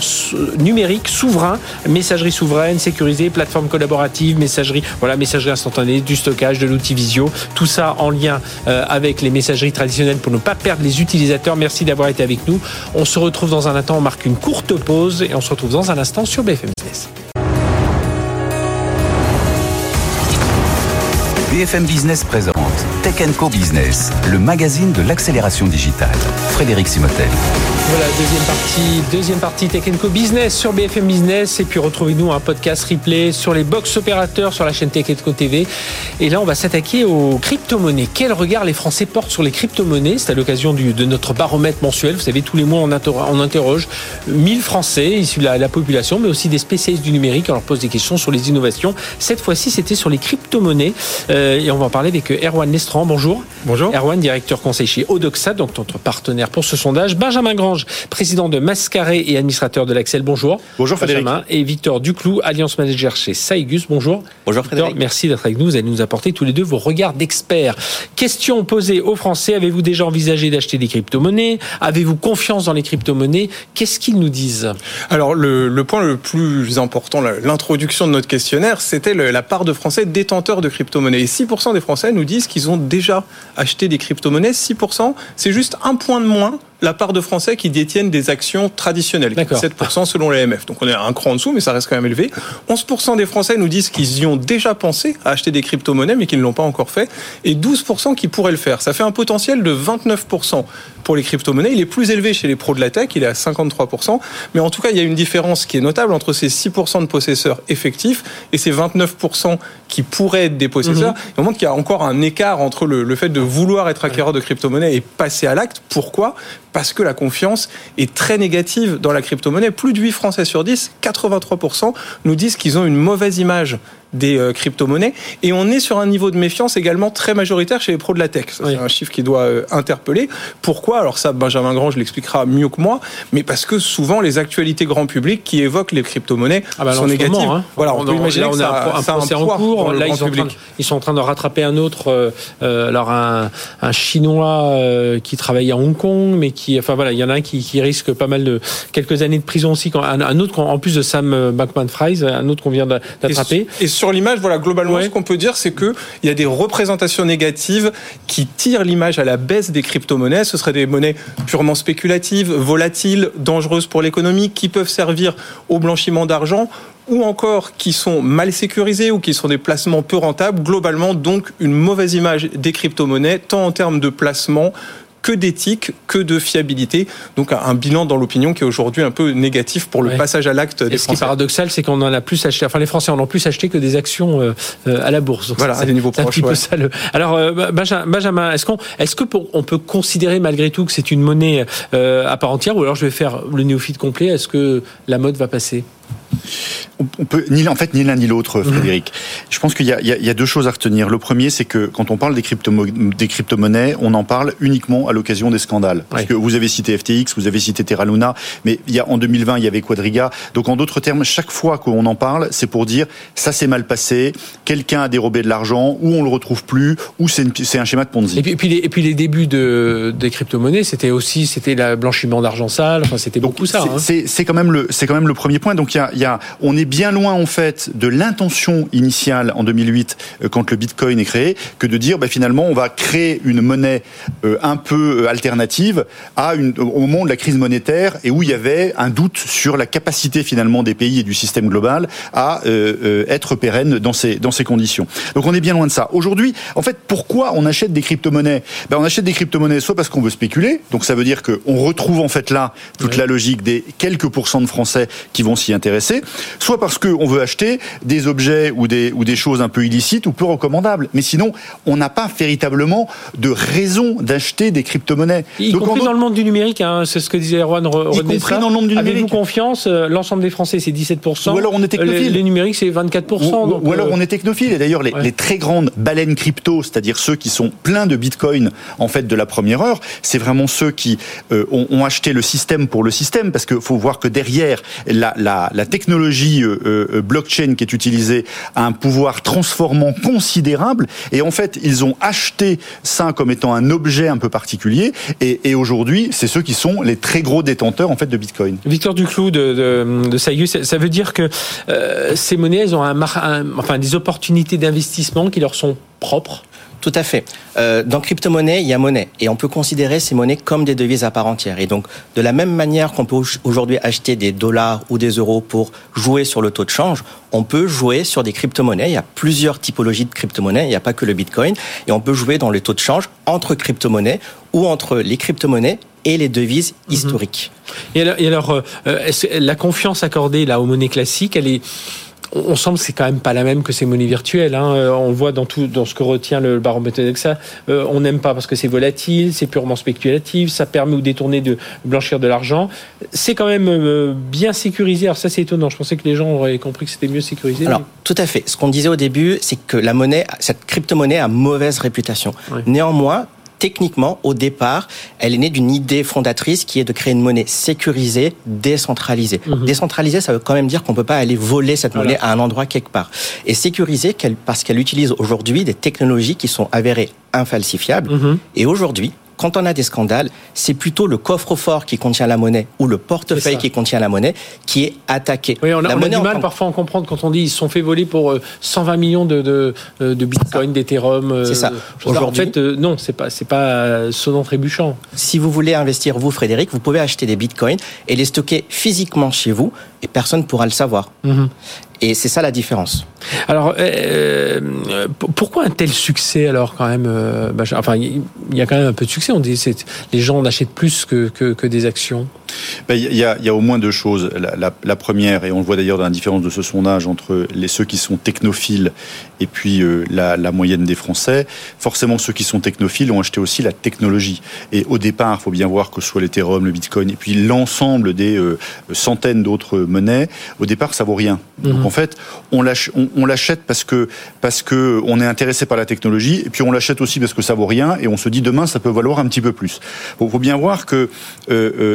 numérique souverain, messagerie souveraine, sécurisée, plateforme collaborative, messagerie, voilà, messagerie instantanée, du stockage, de l'outil visio, tout ça en lien euh, avec les messageries traditionnelles pour ne pas perdre les utilisateurs. Merci d'avoir été avec nous. On se retrouve dans un instant, on marque une courte pause et on se retrouve dans un instant sur BFM Business. BFM Business présente Tech Co Business, le magazine de l'accélération digitale. Frédéric Simotel. Voilà, deuxième partie, deuxième partie Tech Co Business sur BFM Business. Et puis retrouvez-nous un podcast replay sur les box opérateurs sur la chaîne Tech Co TV. Et là, on va s'attaquer aux crypto-monnaies. Quel regard les Français portent sur les crypto-monnaies? C'est à l'occasion de notre baromètre mensuel. Vous savez, tous les mois, on, interroge 1000 Français issus de la, la, population, mais aussi des spécialistes du numérique. On leur pose des questions sur les innovations. Cette fois-ci, c'était sur les crypto-monnaies. Euh, et on va en parler avec Erwan Lestran. Bonjour. Bonjour. Erwan, directeur conseil chez Odoxa, donc notre partenaire pour ce sondage. Benjamin Grange, président de Mascaré et administrateur de l'Axel. Bonjour. Bonjour Frédéric. Et Victor Duclou, alliance manager chez Saigus. Bonjour. Bonjour Frédéric. merci d'être avec nous. Vous allez nous apporter tous les deux vos regards d'experts. Question posée aux Français. Avez-vous déjà envisagé d'acheter des crypto-monnaies? Avez-vous confiance dans les crypto-monnaies? Qu'est-ce qu'ils nous disent? Alors, le, point le plus important, l'introduction de notre questionnaire, c'était la part de Français détenteurs de crypto-monnaies. Et 6% des Français nous disent qu'ils ont déjà acheté des crypto-monnaies. 6%, c'est juste un point de moins la part de Français qui détiennent des actions traditionnelles, 7% selon l'AMF. Donc on est un cran en dessous, mais ça reste quand même élevé. 11% des Français nous disent qu'ils y ont déjà pensé à acheter des crypto-monnaies, mais qu'ils ne l'ont pas encore fait. Et 12% qui pourraient le faire. Ça fait un potentiel de 29% pour les crypto-monnaies. Il est plus élevé chez les pros de la tech, il est à 53%. Mais en tout cas, il y a une différence qui est notable entre ces 6% de possesseurs effectifs et ces 29% qui pourraient être des possesseurs. Il montre qu'il y a encore un écart entre le, le fait de vouloir être acquéreur de crypto-monnaies et passer à l'acte. Pourquoi? Parce que la confiance est très négative dans la crypto-monnaie. Plus de 8 Français sur 10, 83%, nous disent qu'ils ont une mauvaise image des euh, crypto-monnaies. Et on est sur un niveau de méfiance également très majoritaire chez les pros de la tech. C'est un chiffre qui doit euh, interpeller. Pourquoi? Alors ça, Benjamin Grange l'expliquera mieux que moi, mais parce que souvent les actualités grand public qui évoquent les crypto-monnaies ah bah sont négatives. Hein. Voilà, on, peut imaginer là, on a un, procès en cours. Là, ils sont, train, ils sont, en train de rattraper un autre, euh, alors un, un Chinois qui travaille à Hong Kong, mais qui, enfin voilà, il y en a un qui, qui risque pas mal de quelques années de prison aussi. Un, un autre, en plus de Sam Bankman-Fried, un autre qu'on vient d'attraper sur l'image, voilà, globalement, ce qu'on peut dire, c'est qu'il y a des représentations négatives qui tirent l'image à la baisse des crypto-monnaies. Ce seraient des monnaies purement spéculatives, volatiles, dangereuses pour l'économie, qui peuvent servir au blanchiment d'argent ou encore qui sont mal sécurisées ou qui sont des placements peu rentables. Globalement, donc, une mauvaise image des crypto-monnaies, tant en termes de placement que d'éthique, que de fiabilité. Donc un bilan dans l'opinion qui est aujourd'hui un peu négatif pour le passage à l'acte des Français. Ce qui est paradoxal, c'est qu'on en a plus acheté, enfin les Français en ont plus acheté que des actions euh, euh, à la bourse. voilà, à des niveaux proches. Alors euh, Benjamin, est-ce qu'on, est-ce que on peut considérer malgré tout que c'est une monnaie à part entière, ou alors je vais faire le néophyte complet. Est-ce que la mode va passer? On peut ni en fait ni l'un ni l'autre, mhm. Frédéric. Je pense qu'il y, y, a deux choses à retenir. Le premier, c'est que quand on parle des, crypto des crypto-monnaies, on en parle uniquement à l'occasion des scandales. Parce que vous avez cité FTX, vous avez cité Terra Luna, mais il y a en 2020 il y avait Quadriga. Donc en d'autres termes, chaque fois qu'on en parle, c'est pour dire ça s'est mal passé, quelqu'un a dérobé de l'argent, ou on le retrouve plus, ou c'est un schéma de Ponzi. Et puis, et puis, les, et puis les débuts de, des crypto-monnaies, c'était aussi c'était le blanchiment d'argent sale. Enfin, c'était beaucoup ça. Hein. C'est quand même le c'est quand même le premier point. Donc il y a, y a on est bien loin en fait de l'intention initiale en 2008 euh, quand le Bitcoin est créé que de dire bah, finalement on va créer une monnaie euh, un peu euh, alternative à une, au moment de la crise monétaire et où il y avait un doute sur la capacité finalement des pays et du système global à être pérenne dans ces dans ces conditions. Donc on est bien loin de ça. Aujourd'hui, en fait, pourquoi on achète des crypto-monnaies? Ben, on achète des crypto-monnaies soit parce qu'on veut spéculer, donc ça veut dire qu'on retrouve en fait là toute la logique des quelques pourcents de Français qui vont s'y intéresser, soit parce qu'on veut acheter des objets ou des, ou des choses un peu illicites ou peu recommandables. Mais sinon, on n'a pas véritablement de raison d'acheter des crypto-monnaies. Y compris dans le monde du numérique, hein, c'est ce que disait Erwan Y compris dans le monde du numérique. Avez-vous confiance euh, L'ensemble des Français, c'est 17%. Ou alors on est technophile. Les, numériques, c'est 24%. Ou, alors euh, on est technophile. Et d'ailleurs, les, les, très grandes baleines crypto, c'est-à-dire ceux qui sont pleins de bitcoin, en fait, de la première heure, c'est vraiment ceux qui euh, ont, ont, acheté le système pour le système, parce qu'il faut voir que derrière, la, la, la technologie euh, euh, blockchain qui est utilisé a un pouvoir transformant considérable. Et en fait, ils ont acheté ça comme étant un objet un peu particulier. Et, aujourd'hui, c'est ceux qui sont les très gros détenteurs en fait de Bitcoin. Victor Duclou de, de, ça veut dire que euh, ces monnaies, elles ont enfin, des opportunités d'investissement qui leur sont propres tout à fait. Euh, dans crypto-monnaie, il y a monnaie. Et on peut considérer ces monnaies comme des devises à part entière. Et donc, de la même manière qu'on peut aujourd'hui acheter des dollars ou des euros pour jouer sur le taux de change, on peut jouer sur des crypto-monnaies. Il y a plusieurs typologies de crypto-monnaies. Il n'y a pas que le Bitcoin. Et on peut jouer dans le taux de change entre crypto-monnaies ou entre les crypto-monnaies et les devises mhm. historiques. Et alors, et alors euh, la confiance accordée là aux monnaies classiques, elle est on sent que c'est quand même pas la même que ces monnaies virtuelles. Hein. Euh, on voit dans tout, dans ce que retient le baromètre d'Exa. Euh, on n'aime pas parce que c'est volatile, c'est purement spéculatif, ça permet ou détourner de blanchir de l'argent. C'est quand même euh, bien sécurisé. Alors ça, c'est étonnant. Je pensais que les gens auraient compris que c'était mieux sécurisé. Alors tout à fait. Ce qu'on disait au début, c'est que la monnaie, cette crypto-monnaie a mauvaise réputation. Néanmoins, techniquement, au départ, elle est née d'une idée fondatrice qui est de créer une monnaie sécurisée, décentralisée. Mhm. Décentralisée, ça veut quand même dire qu'on ne peut pas aller voler cette monnaie à un endroit quelque part. Et sécurisée parce qu'elle utilise aujourd'hui des technologies qui sont avérées infalsifiables. Mhm. Et aujourd'hui, quand on a des scandales, c'est plutôt le coffre-fort qui contient la monnaie ou le portefeuille qui contient la monnaie qui est attaqué. Oui, on a, du mal parfois à comprendre quand on dit ils se sont fait voler pour 120 euh, millions de, de, euh, de bitcoin, d'ethereum. Euh, c'est ça. Aujourd'hui, en fait, non, c'est pas c'est pas sonnant trébuchant. Si vous voulez investir vous, Frédéric, vous pouvez acheter des bitcoins et les stocker physiquement chez vous et personne ne pourra le savoir. Mhm. Et c'est ça la différence. Alors, euh, euh pourquoi un tel succès alors quand même euh, Enfin, il y a quand même un peu de succès. On dit les gens en achètent plus que, que, que des actions. Ben, il y, a, y, a, au moins deux choses. La, la, la première, et on le voit d'ailleurs dans la différence de ce sondage entre les, ceux qui sont technophiles et puis euh, la, la, moyenne des Français, forcément ceux qui sont technophiles ont acheté aussi la technologie. Et au départ, il faut bien voir que ce soit l'Ethereum, le Bitcoin, et puis l'ensemble des centaines d'autres monnaies, au départ, ça vaut rien. Donc, qu'en fait, on l'achète parce que parce que on est intéressé par la technologie, et puis on l'achète aussi parce que ça vaut rien, et on se dit demain ça peut valoir un petit peu plus. Il faut bien voir que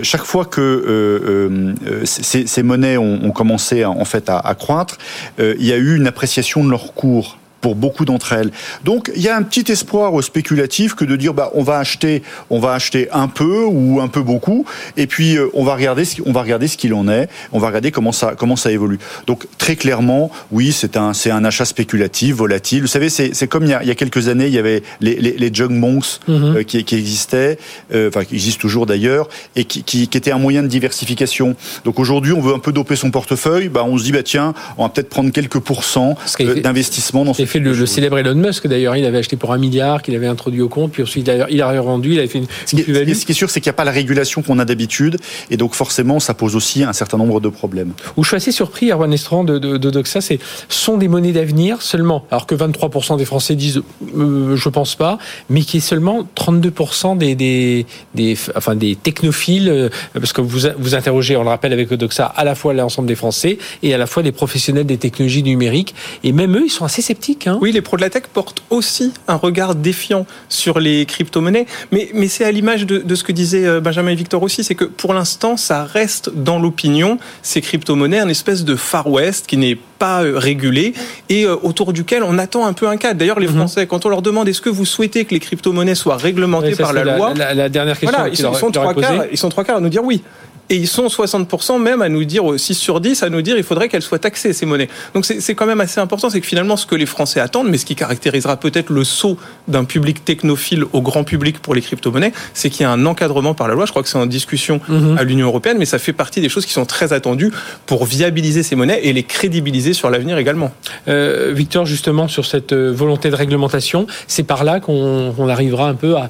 chaque fois que ces, monnaies ont, commencé en fait à, à croître, il y a eu une appréciation de leur cours pour beaucoup d'entre elles. Donc il y a un petit espoir spéculatif que de dire bah on va acheter on va acheter un peu ou un peu beaucoup et puis euh, on va regarder ce, on va regarder ce qu'il en est, on va regarder comment ça comment ça évolue. Donc très clairement, oui, c'est un c'est un achat spéculatif, volatile. Vous savez, c'est comme il y, a, il y, a, quelques années, il y avait les les, les jug monks mhm. euh, qui, qui existaient, euh, enfin qui existent toujours d'ailleurs et qui, qui, qui étaient un moyen de diversification. Donc aujourd'hui, on veut un peu doper son portefeuille, bah on se dit bah tiens, on va peut-être prendre quelques pourcents d'investissement dans ce le, célèbre Elon Musk d'ailleurs, il avait acheté pour un milliard, qu'il avait introduit au compte, puis ensuite il a revendu, il avait fait une, ce, qui est, ce qui est sûr, c'est qu'il n'y a pas la régulation qu'on a d'habitude, et donc forcément, ça pose aussi un certain nombre de problèmes. Où je suis assez surpris, Erwan Estran, de, de, de Doxa, c'est sont des monnaies d'avenir seulement, alors que 23% des Français disent euh, je pense pas, mais qui est seulement 32% des, des, des, enfin, des technophiles, euh, parce que vous, vous interrogez, on le rappelle avec Doxa, à la fois l'ensemble des Français et à la fois des professionnels des technologies numériques, et même eux, ils sont assez sceptiques. Hein. Oui, les pros de la tech portent aussi un regard défiant sur les crypto-monnaies, mais, mais c'est à l'image de, de, ce que disait euh, Benjamin et Victor aussi, c'est que pour l'instant, ça reste dans l'opinion, ces crypto-monnaies, un espèce de Far West qui n'est pas euh, régulé et euh, autour duquel on attend un peu un cadre. D'ailleurs, les mhm. Français, quand on leur demande est-ce que vous souhaitez que les crypto-monnaies soient réglementées par la, loi, la, dernière question, voilà, ils, sont, trois quarts, ils sont trois quarts à nous dire oui. Et ils sont 60% même à nous dire, 6 sur 10, à nous dire il faudrait qu'elles soient taxées, ces monnaies. Donc c'est quand même assez important, c'est que finalement ce que les Français attendent, mais ce qui caractérisera peut-être le saut d'un public technophile au grand public pour les crypto-monnaies, c'est qu'il y a un encadrement par la loi. Je crois que c'est en discussion mhm. à l'Union européenne, mais ça fait partie des choses qui sont très attendues pour viabiliser ces monnaies et les crédibiliser sur l'avenir également. Euh, Victor, justement, sur cette euh, volonté de réglementation, c'est par là qu'on arrivera un peu à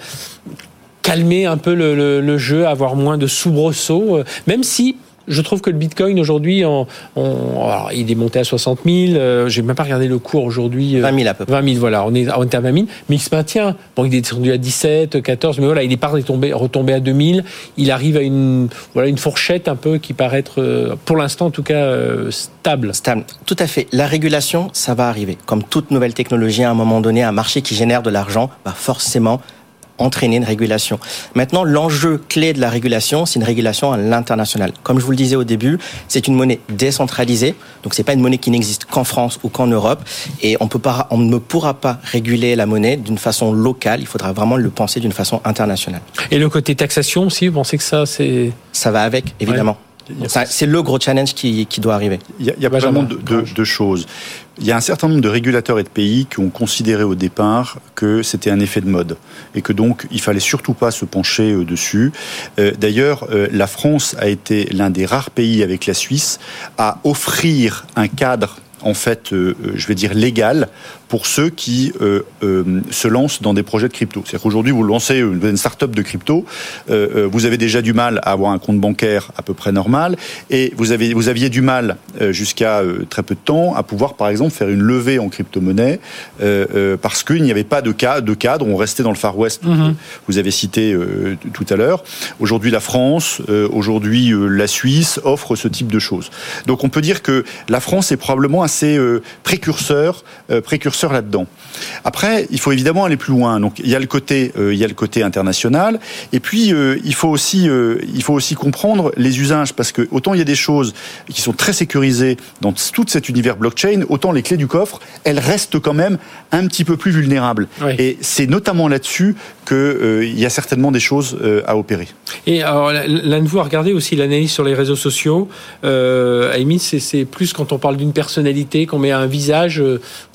calmer un peu le, le, jeu, avoir moins de soubresauts, euh, même si je trouve que le Bitcoin aujourd'hui, on, il est monté à 60 000. Euh, J'ai même pas regardé le cours aujourd'hui. 20 000 à peu près. 20 000, voilà. On est, on est à 20 000, mais il se maintient. Bon, il est descendu à 17, 14, mais voilà, il est pas retombé, retombé à 2000. Il arrive à une, voilà, une fourchette un peu qui paraît être, euh, pour l'instant en tout cas, stable. Stable. Tout à fait. La régulation, ça va arriver. Comme toute nouvelle technologie, à un moment donné, un marché qui génère de l'argent va forcément entraîner une régulation. Maintenant, l'enjeu clé de la régulation, c'est une régulation à l'international. Comme je vous le disais au début, c'est une monnaie décentralisée, donc c'est pas une monnaie qui n'existe qu'en France ou qu'en Europe, et on peut pas, on ne pourra pas réguler la monnaie d'une façon locale. Il faudra vraiment le penser d'une façon internationale. Et le côté taxation aussi, vous pensez que ça, c'est ça va avec, évidemment. C'est le gros challenge qui, doit arriver. Il y a, il y a pas de, de, de, choses. Il y a un certain nombre de régulateurs et de pays qui ont considéré au départ que c'était un effet de mode et que donc il fallait surtout pas se pencher euh, dessus. Euh, d'ailleurs, euh, la France a été l'un des rares pays avec la Suisse à offrir un cadre en fait, je vais dire légal pour ceux qui euh, euh, se lancent dans des projets de crypto. C'est-à-dire qu'aujourd'hui, vous lancez une start-up de crypto, euh, vous avez déjà du mal à avoir un compte bancaire à peu près normal, et vous, avez, vous aviez du mal jusqu'à très peu de temps à pouvoir, par exemple, faire une levée en crypto-monnaie parce qu'il n'y avait pas de, cas, de cadre, on restait dans le Far West, mm-hmm. vous avez cité tout à l'heure. Aujourd'hui, la France, aujourd'hui, la Suisse offrent ce type de choses. Donc on peut dire que la France est probablement assez précurseur, précurseur là-dedans. Après, il faut évidemment aller plus loin. Donc il y a le côté, euh, il y a le côté international, et puis euh, il faut aussi, euh, il faut aussi comprendre les usages parce que autant il y a des choses qui sont très sécurisées dans tout cet univers blockchain, autant les clés du coffre, elles restent quand même un petit peu plus vulnérables. Et c'est notamment là-dessus qu'il y a certainement des choses à opérer. Et alors, l'un de vous a regardé aussi l'analyse sur les réseaux sociaux. Euh, Amy, c'est plus quand on parle d'une personnalité, qu'on met un visage,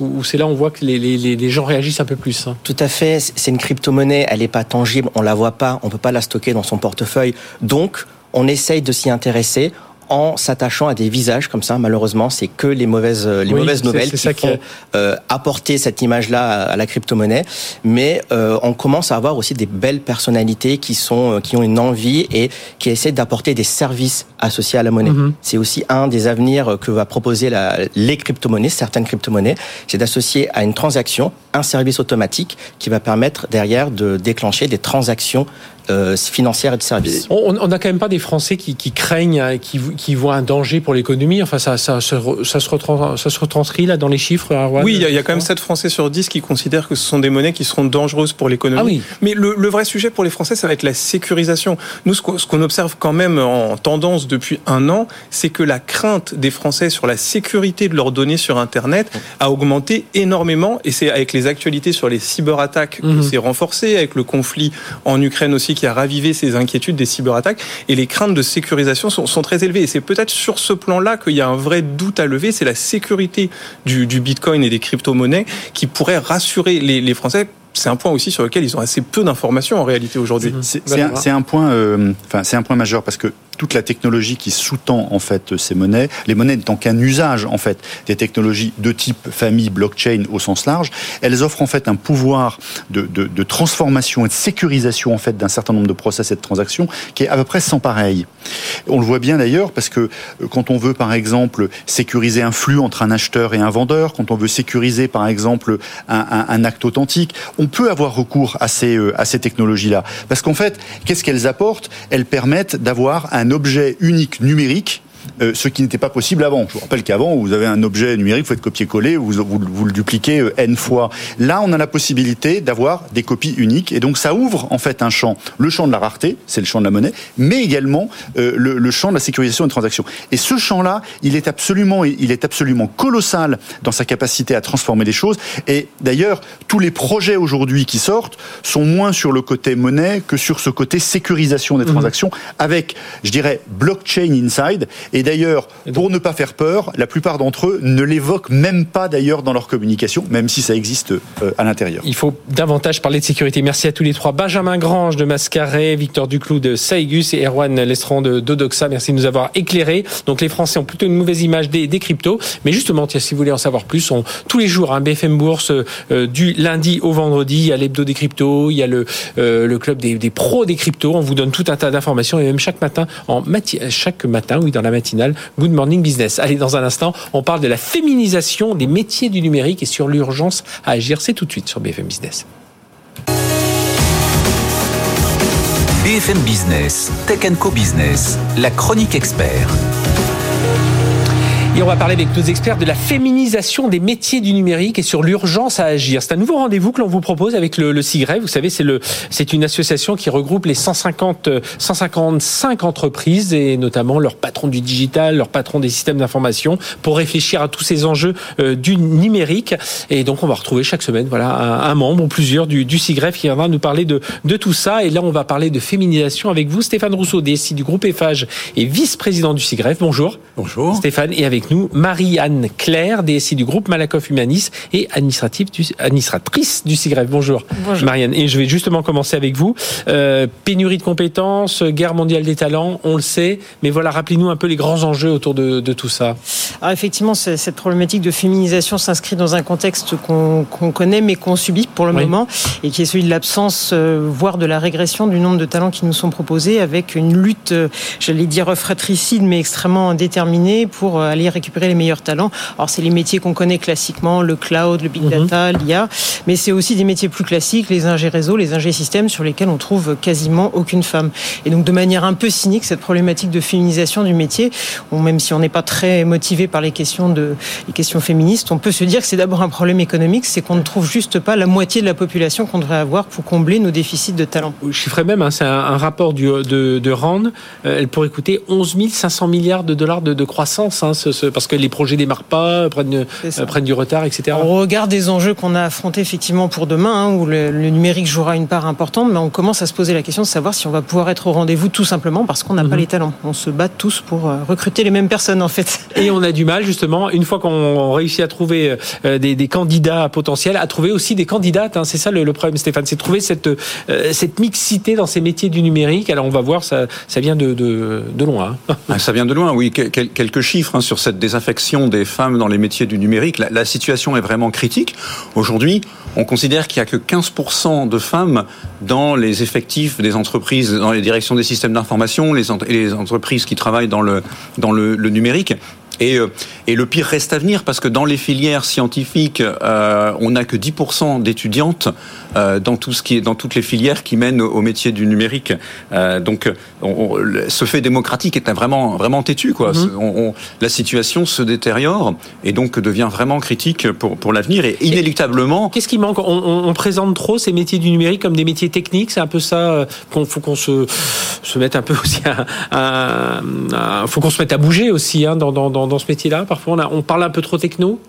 où, c'est là on voit que les, les, gens réagissent un peu plus. Hein. Tout à fait. C'est une crypto-monnaie, elle n'est pas tangible, on la voit pas, on peut pas la stocker dans son portefeuille. Donc, on essaye de s'y intéresser en s'attachant à des visages comme ça. Malheureusement, c'est que les mauvaises les mauvaises nouvelles qui font euh, apporter cette image-là à, la crypto-monnaie. Mais euh, on commence à avoir aussi des belles personnalités qui sont euh, qui ont une envie et qui essaient d'apporter des services associés à la monnaie. Mm-hmm. C'est aussi un des avenirs que va proposer la, les crypto-monnaies, certaines crypto-monnaies, c'est d'associer à une transaction un service automatique qui va permettre derrière de déclencher des transactions financière et de services. On n'a quand même pas des Français qui, craignent, hein, qui, qui voient un danger pour l'économie. Enfin, ça, ça, ça, ça, se retranscrit là dans les chiffres. Oui, il y, a, quand même 7 Français sur 10 qui considèrent que ce sont des monnaies qui seront dangereuses pour l'économie. Ah oui. Mais le, le, vrai sujet pour les Français, ça va être la sécurisation. Nous, ce qu'on observe quand même en tendance depuis un an, c'est que la crainte des Français sur la sécurité de leurs données sur Internet a augmenté énormément. Et c'est avec les actualités sur les cyberattaques que mhm. c'est renforcé, avec le conflit en Ukraine aussi qui a ravivé ces inquiétudes des cyberattaques. Et les craintes de sécurisation sont, sont très élevées. Et c'est peut-être sur ce plan-là qu'il y a un vrai doute à lever. C'est la sécurité du, du Bitcoin et des crypto-monnaies qui pourrait rassurer les, les Français c'est un point aussi sur lequel ils ont assez peu d'informations en réalité aujourd'hui. C'est un, un, point, euh, enfin c'est un point majeur parce que toute la technologie qui sous-tend en fait ces monnaies, les monnaies n'étant qu'un usage en fait des technologies de type famille blockchain au sens large, elles offrent en fait un pouvoir de, transformation et de sécurisation en fait d'un certain nombre de process et de transactions qui est à peu près sans pareil. On le voit bien d'ailleurs parce que euh, quand on veut par exemple sécuriser un flux entre un acheteur et un vendeur, quand on veut sécuriser par exemple un, un, un acte authentique, on peut avoir recours à ces, euh, à ces technologies-là. Parce qu'en fait, qu'est-ce qu'elles apportent? Elles permettent d'avoir un objet unique numérique euh, ce qui n'était pas possible avant. Je vous rappelle qu'avant, vous avez un objet numérique, vous faites copier-coller, vous, vous, le dupliquez euh, n fois. Là, on a la possibilité d'avoir des copies uniques, et donc ça ouvre en fait un champ, le champ de la rareté, c'est le champ de la monnaie, mais également euh, le, champ de la sécurisation des transactions. Et ce champ-là, il est absolument, il est absolument colossal dans sa capacité à transformer les choses. Et d'ailleurs, tous les projets aujourd'hui qui sortent sont moins sur le côté monnaie que sur ce côté sécurisation des mmh. transactions, avec, je dirais, blockchain inside. Et d'ailleurs, pour ne pas faire peur, la plupart d'entre eux ne l'évoquent même pas d'ailleurs dans leur communication, même si ça existe euh, à l'intérieur. Il faut davantage parler de sécurité. Merci à tous les trois. Benjamin Grange de Mascaret, Victor Duclou de Saigus et Erwan Lestron de Dodoxa. Merci de nous avoir éclairés. Donc les Français ont plutôt une mauvaise image des, des cryptos. Mais justement, si vous voulez en savoir plus, on, tous les jours, un hein, BFM Bourse, euh, du lundi au vendredi, il y a l'hebdo des cryptos, il y a le, euh, le club des, des, pros des cryptos. On vous donne tout un tas d'informations et même chaque matin, en chaque matin, oui, dans la Good Morning Business. Allez, dans un instant, on parle de la féminisation des métiers du numérique et sur l'urgence à agir. C'est tout de suite sur BFM Business. BFM Business, Tech Co Business, la chronique expert. Et on va parler avec nos experts de la féminisation des métiers du numérique et sur l'urgence à agir. C'est un nouveau rendez-vous que l'on vous propose avec le, le Vous savez, c'est le, c'est une association qui regroupe les 150, 155 entreprises et notamment leurs patrons du digital, leurs patrons des systèmes d'information pour réfléchir à tous ces enjeux euh, du numérique. Et donc, on va retrouver chaque semaine, voilà, un, membre ou plusieurs du, du qui viendra nous parler de, de tout ça. Et là, on va parler de féminisation avec vous, Stéphane Rousseau, DSI du groupe EFAGE et vice-président du SIGREF. Bonjour. Bonjour. Stéphane. Et avec nous Marie-Anne Claire, DSI du groupe Malakoff Humanis et administrative du, administratrice du CIGREF. Bonjour, Bonjour. Marianne. Et je vais justement commencer avec vous. Euh, pénurie de compétences, guerre mondiale des talents, on le sait, mais voilà, rappelez-nous un peu les grands enjeux autour de, tout ça. Alors effectivement, cette problématique de féminisation s'inscrit dans un contexte qu'on connaît mais qu'on subit pour le moment et qui est celui de l'absence, euh, voire de la régression du nombre de talents qui nous sont proposés avec une lutte, euh, j'allais dire fratricide, mais extrêmement déterminée pour aller récupérer les meilleurs talents. Alors c'est les métiers qu'on connaît classiquement, le cloud, le big mhm. data, l'IA, mais c'est aussi des métiers plus classiques, les ingés réseau, les ingés systèmes, sur lesquels on trouve quasiment aucune femme. Et donc de manière un peu cynique, cette problématique de féminisation du métier, même si on n'est pas très motivé par les questions de les questions féministes, on peut se dire que c'est d'abord un problème économique, c'est qu'on ne trouve juste pas la moitié de la population qu'on devrait avoir pour combler nos déficits de talent. Je chiffrais même, hein, c'est un, rapport du, de, de Rand, euh, elle pourrait coûter 11 500 milliards de dollars de, de croissance, hein, ce, parce que les projets démarrent pas, prennent, euh, prennent du retard, etc. On regarde des enjeux qu'on a affrontés effectivement pour demain, hein, où le, numérique jouera une part importante, mais on commence à se poser la question de savoir si on va pouvoir être au rendez-vous tout simplement parce qu'on n'a pas mhm. les talents. On se bat tous pour euh, recruter les mêmes personnes en fait. Et on a du mal justement, une fois qu'on réussit à trouver euh, des, des, candidats potentiels, à trouver aussi des candidates. Hein. C'est ça le, problème, Stéphane, c'est trouver cette, cette mixité dans ces métiers du numérique. Alors on va voir, ça, ça vient de, de, de loin. Hein. Ça vient de loin, oui. Quelques chiffres hein, sur cette désaffection des femmes dans les métiers du numérique. La, situation est vraiment critique. Aujourd'hui, on considère qu'il n'y a que 15% de femmes dans les effectifs des entreprises, dans les directions des systèmes d'information, les, entreprises qui travaillent dans le, dans le, numérique. Et, euh, et, le pire reste à venir parce que dans les filières scientifiques, euh, on n'a que 10% d'étudiantes dans tout ce qui est dans toutes les filières qui mènent au métier du numérique. donc, ce fait démocratique est vraiment vraiment têtu quoi. Mhm. la situation se détériore et donc devient vraiment critique pour pour l'avenir et inéluctablement. Qu'est-ce qui manque? On, présente trop ces métiers du numérique comme des métiers techniques? C'est un peu ça qu'on faut qu'on se se mette un peu aussi à, faut qu'on se mette à bouger aussi hein, dans, dans, dans, ce métier-là? Parfois, on, on parle un peu trop techno?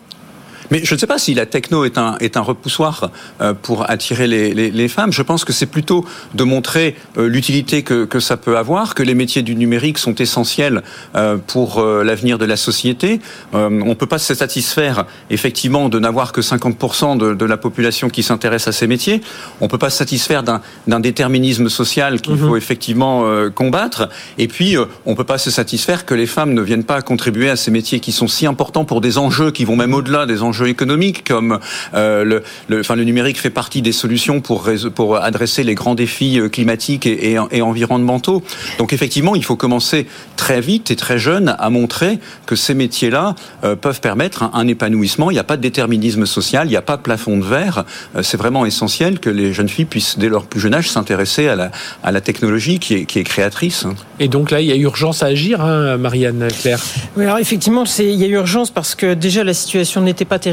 Mais je ne sais pas si la techno est un, est un repoussoir euh, pour attirer les, les, les femmes. Je pense que c'est plutôt de montrer euh, l'utilité que, que ça peut avoir, que les métiers du numérique sont essentiels euh, pour l'avenir de la société. On ne peut pas se satisfaire effectivement de n'avoir que 50% de, de, la population qui s'intéresse à ces métiers. On ne peut pas se satisfaire d'un déterminisme social qu'il mhm. faut effectivement combattre. Et puis, on ne peut pas se satisfaire que les femmes ne viennent pas contribuer à ces métiers qui sont si importants pour des enjeux qui vont même au-delà des enjeux économiques, comme euh, le, le, enfin, le numérique fait partie des solutions pour, pour adresser les grands défis euh, climatiques et, et, environnementaux. Donc effectivement, il faut commencer très vite et très jeune à montrer que ces métiers-là euh, peuvent permettre un, épanouissement. Il n'y a pas de déterminisme social, il n'y a pas de plafond de verre. c'est vraiment essentiel que les jeunes filles puissent, dès leur plus jeune âge, s'intéresser à la, à la technologie qui est, qui est créatrice. Et donc là, il y a urgence à agir, hein, Marianne Claire. Oui, alors effectivement, il y a urgence parce que déjà la situation n'était pas terrible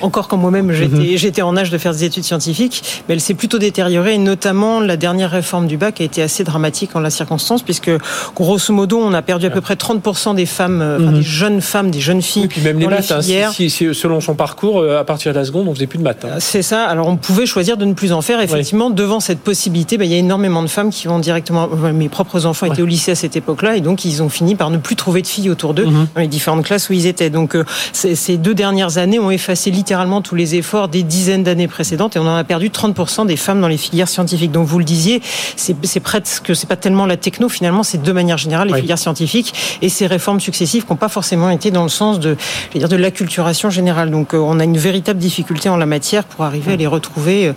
encore quand moi-même j'étais, mhm. j'étais en âge de faire des études scientifiques, mais elle s'est plutôt détériorée, et notamment la dernière réforme du bac a été assez dramatique en la circonstance, puisque grosso modo, on a perdu à peu près 30% des femmes, euh, enfin, mhm. des jeunes femmes, des jeunes filles. puis même les maths, hein, si, selon son parcours, euh, à partir de la seconde, on faisait plus de maths. Hein. C'est ça. Alors on pouvait choisir de ne plus en faire. Effectivement, devant cette possibilité, ben, il y a énormément de femmes qui vont directement. Mes propres enfants étaient au lycée à cette époque-là, et donc ils ont fini par ne plus trouver de filles autour d'eux mhm. dans les différentes classes où ils étaient. Donc euh, ces deux dernières années ont effacé littéralement tous les efforts des dizaines d'années précédentes et on en a perdu 30% des femmes dans les filières scientifiques. Donc vous le disiez, c'est presque, c'est pas tellement la techno finalement, c'est de manière générale les filières scientifiques et ces réformes successives qui n'ont pas forcément été dans le sens de, je dire, de l'acculturation générale. Donc euh, on a une véritable difficulté en la matière pour arriver à les retrouver. Euh,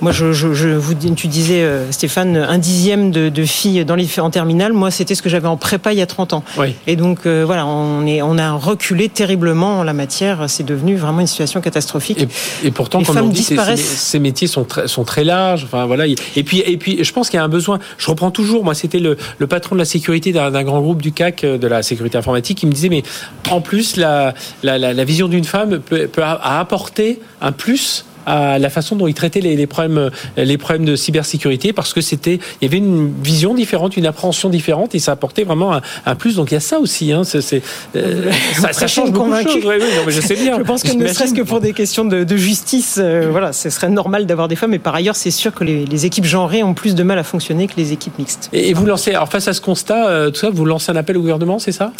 moi, je, je, je vous, tu disais euh, Stéphane, un dixième de, de filles dans les en terminale. Moi, c'était ce que j'avais en prépa il y a 30 ans. Et donc voilà, on est, on a reculé terriblement en la matière. C'est devenu vraiment une situation catastrophique. Et, pourtant, comme on dit, ces, métiers sont très, sont très larges. Enfin voilà. Et puis, et puis, je pense qu'il y a un besoin. Je reprends toujours. Moi, c'était le, le, patron de la sécurité d'un grand groupe du CAC euh, de la sécurité informatique qui me disait, mais en plus, la, la, la, vision d'une femme peut, peut apporter un plus à la façon dont il traitait les, problèmes, les problèmes de cybersécurité parce que c'était, il y avait une vision différente, une appréhension différente et ça apportait vraiment un, plus. Donc il y a ça aussi. Hein, euh, ça, change beaucoup de choses. je sais bien. Je pense que ne serait-ce que pour des questions de, justice, euh, voilà, ce serait normal d'avoir des femmes. Mais par ailleurs, c'est sûr que les, équipes genrées ont plus de mal à fonctionner que les équipes mixtes. Et, vous lancez, alors face à ce constat, euh, tout ça, vous lancez un appel au gouvernement, c'est ça?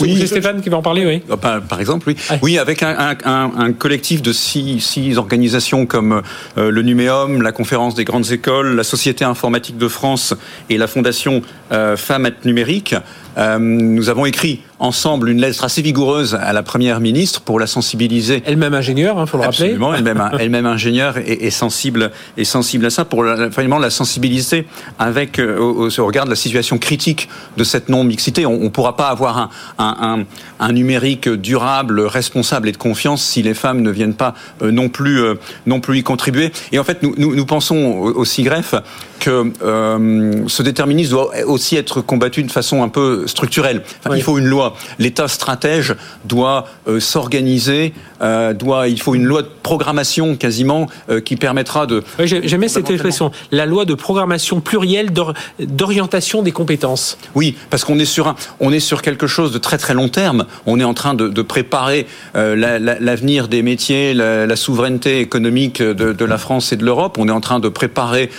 Oui, c'est Stéphane qui va en parler, oui. Ah, par, par exemple, oui. Oui, avec un, un, un, collectif de six, six organisations comme euh, le Numéum, la Conférence des grandes écoles, la Société informatique de France et la Fondation euh, Femmes Numérique, euh, nous avons écrit ensemble une lettre assez vigoureuse à la première ministre pour la sensibiliser. Elle-même ingénieure, il hein, faut le rappeler. Absolument, elle-même elle-même ingénieure et, sensible et sensible à ça pour la, vraiment la sensibiliser avec euh, au, au, regard de la situation critique de cette non mixité. On, ne pourra pas avoir un, un, un, numérique durable, responsable et de confiance si les femmes ne viennent pas euh, non plus non plus y contribuer. Et en fait, nous, nous, nous pensons aussi greffe que euh, ce déterminisme doit aussi être combattu de façon un peu structurelle. Il faut une loi. L'État stratège doit euh, s'organiser, euh, doit. Il faut une loi de programmation quasiment euh, qui permettra de. Oui, J'aimais cette expression. La loi de programmation plurielle d'orientation des compétences. Oui, parce qu'on est sur un, on est sur quelque chose de très très long terme. On est en train de, de préparer l'avenir des métiers, la, la, souveraineté économique de, de, la France et de l'Europe. On est en train de préparer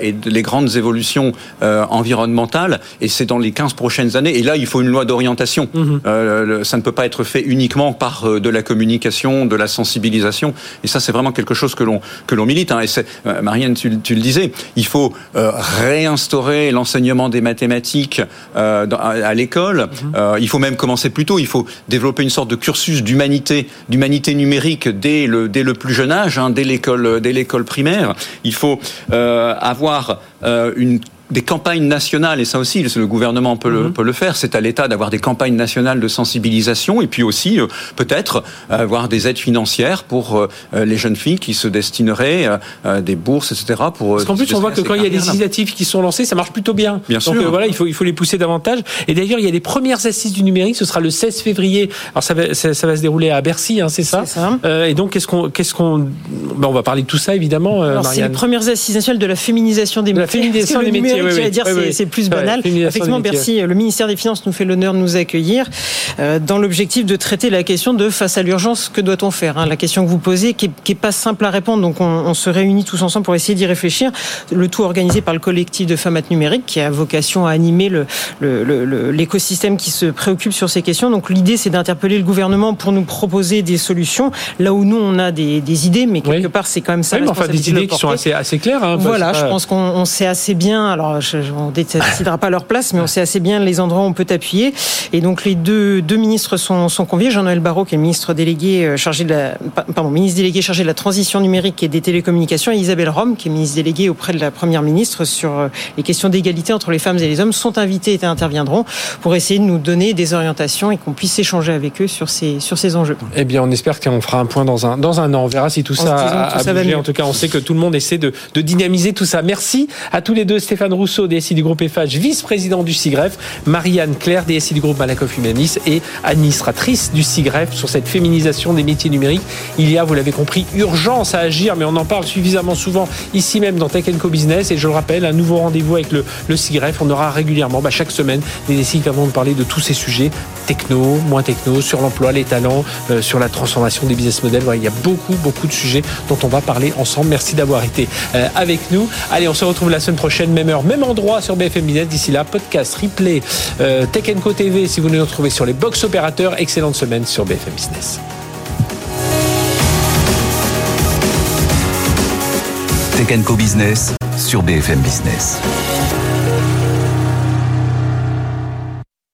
et les grandes évolutions euh, environnementales, et c'est dans les 15 prochaines années. Et là, il faut une loi d'orientation. Mhm. Euh, ça ne peut pas être fait uniquement par euh, de la communication, de la sensibilisation. Et ça, c'est vraiment quelque chose que l'on que l'on milite. Hein. Et Marianne, tu, tu, le disais, il faut réinstaurer l'enseignement des mathématiques à, l'école. Mhm. il faut même commencer plus tôt. Il faut développer une sorte de cursus d'humanité, d'humanité numérique dès le dès le plus jeune âge, hein, dès l'école primaire. Il faut avoir euh, une des campagnes nationales, et ça aussi, le gouvernement peut, le, mhm. peut le faire, c'est à l'État d'avoir des campagnes nationales de sensibilisation, et puis aussi, euh, peut-être, avoir des aides financières pour euh, les jeunes filles qui se destineraient à des bourses, etc. Pour, Parce qu'en plus, on voit que quand il y a des initiatives qui sont lancées, ça marche plutôt bien. Bien Donc voilà, il faut, il faut les pousser davantage. Et d'ailleurs, il y a les premières assises du numérique, ce sera le 16 février. Alors ça va, ça, va se dérouler à Bercy, hein, c'est ça, ça. Et donc, qu'est-ce qu'on... Qu'est-ce qu'on ben, on va parler de tout ça, évidemment, Alors, C'est les premières assises nationales de la féminisation des métiers. La féminisation des métiers, oui, dire, c'est plus banal. Effectivement, Bercy, le ministère des Finances nous fait l'honneur de nous accueillir euh, dans l'objectif de traiter la question de face à l'urgence, que doit-on faire hein, La question que vous posez, qui n'est pas simple à répondre, donc on, on, se réunit tous ensemble pour essayer d'y réfléchir. Le tout organisé par le collectif de femmes numériques, qui a vocation à animer l'écosystème le, le, qui se préoccupe sur ces questions. Donc l'idée, c'est d'interpeller le gouvernement pour nous proposer des solutions, là où nous, on a des, des idées, mais quelque part, c'est quand même ça. Oui, enfin, des idées qui sont assez, assez claires. Hein, voilà, je pense qu'on sait assez bien, alors je, on ne décidera pas leur place, mais on sait assez bien les endroits où on peut appuyer. Et donc les deux, deux ministres sont, sont conviés. Jean-Noël Barrot, qui est ministre délégué euh, chargé de la, pardon, ministre délégué chargé de la transition numérique et des télécommunications, et Isabelle Rome, qui est ministre déléguée auprès de la première ministre sur euh, les questions d'égalité entre les femmes et les hommes, sont invités et interviendront pour essayer de nous donner des orientations et qu'on puisse échanger avec eux sur ces, sur ces enjeux. Eh bien, on espère qu'on fera un point dans un, dans un an. On verra si tout ça a, bougé. En tout cas, on sait que tout le monde essaie de, de dynamiser tout ça. Merci à tous les deux. Stéphane Rousseau, DSI du groupe FH, vice-président du SIGREF, Marianne Claire, DSI du groupe Malakoff Humanis et administratrice du SIGREF sur cette féminisation des métiers numériques. Il y a, vous l'avez compris, urgence à agir, mais on en parle suffisamment souvent ici même dans Tech Co Business. Et je le rappelle, un nouveau rendez-vous avec le, le SIGREF. On aura régulièrement, bah, chaque semaine, des DSI qui vont parler de tous ces sujets techno, moins techno, sur l'emploi, les talents, euh, sur la transformation des business models. il y a beaucoup, beaucoup de sujets dont on va parler ensemble. Merci d'avoir été euh, avec nous. Allez, on se retrouve la semaine prochaine, même heure, même endroit sur BFM Business. D'ici là, podcast, replay, euh, Tech Co TV si vous nous retrouvez sur les box opérateurs. Excellente semaine sur BFM Business. Tech Co Business sur BFM Business.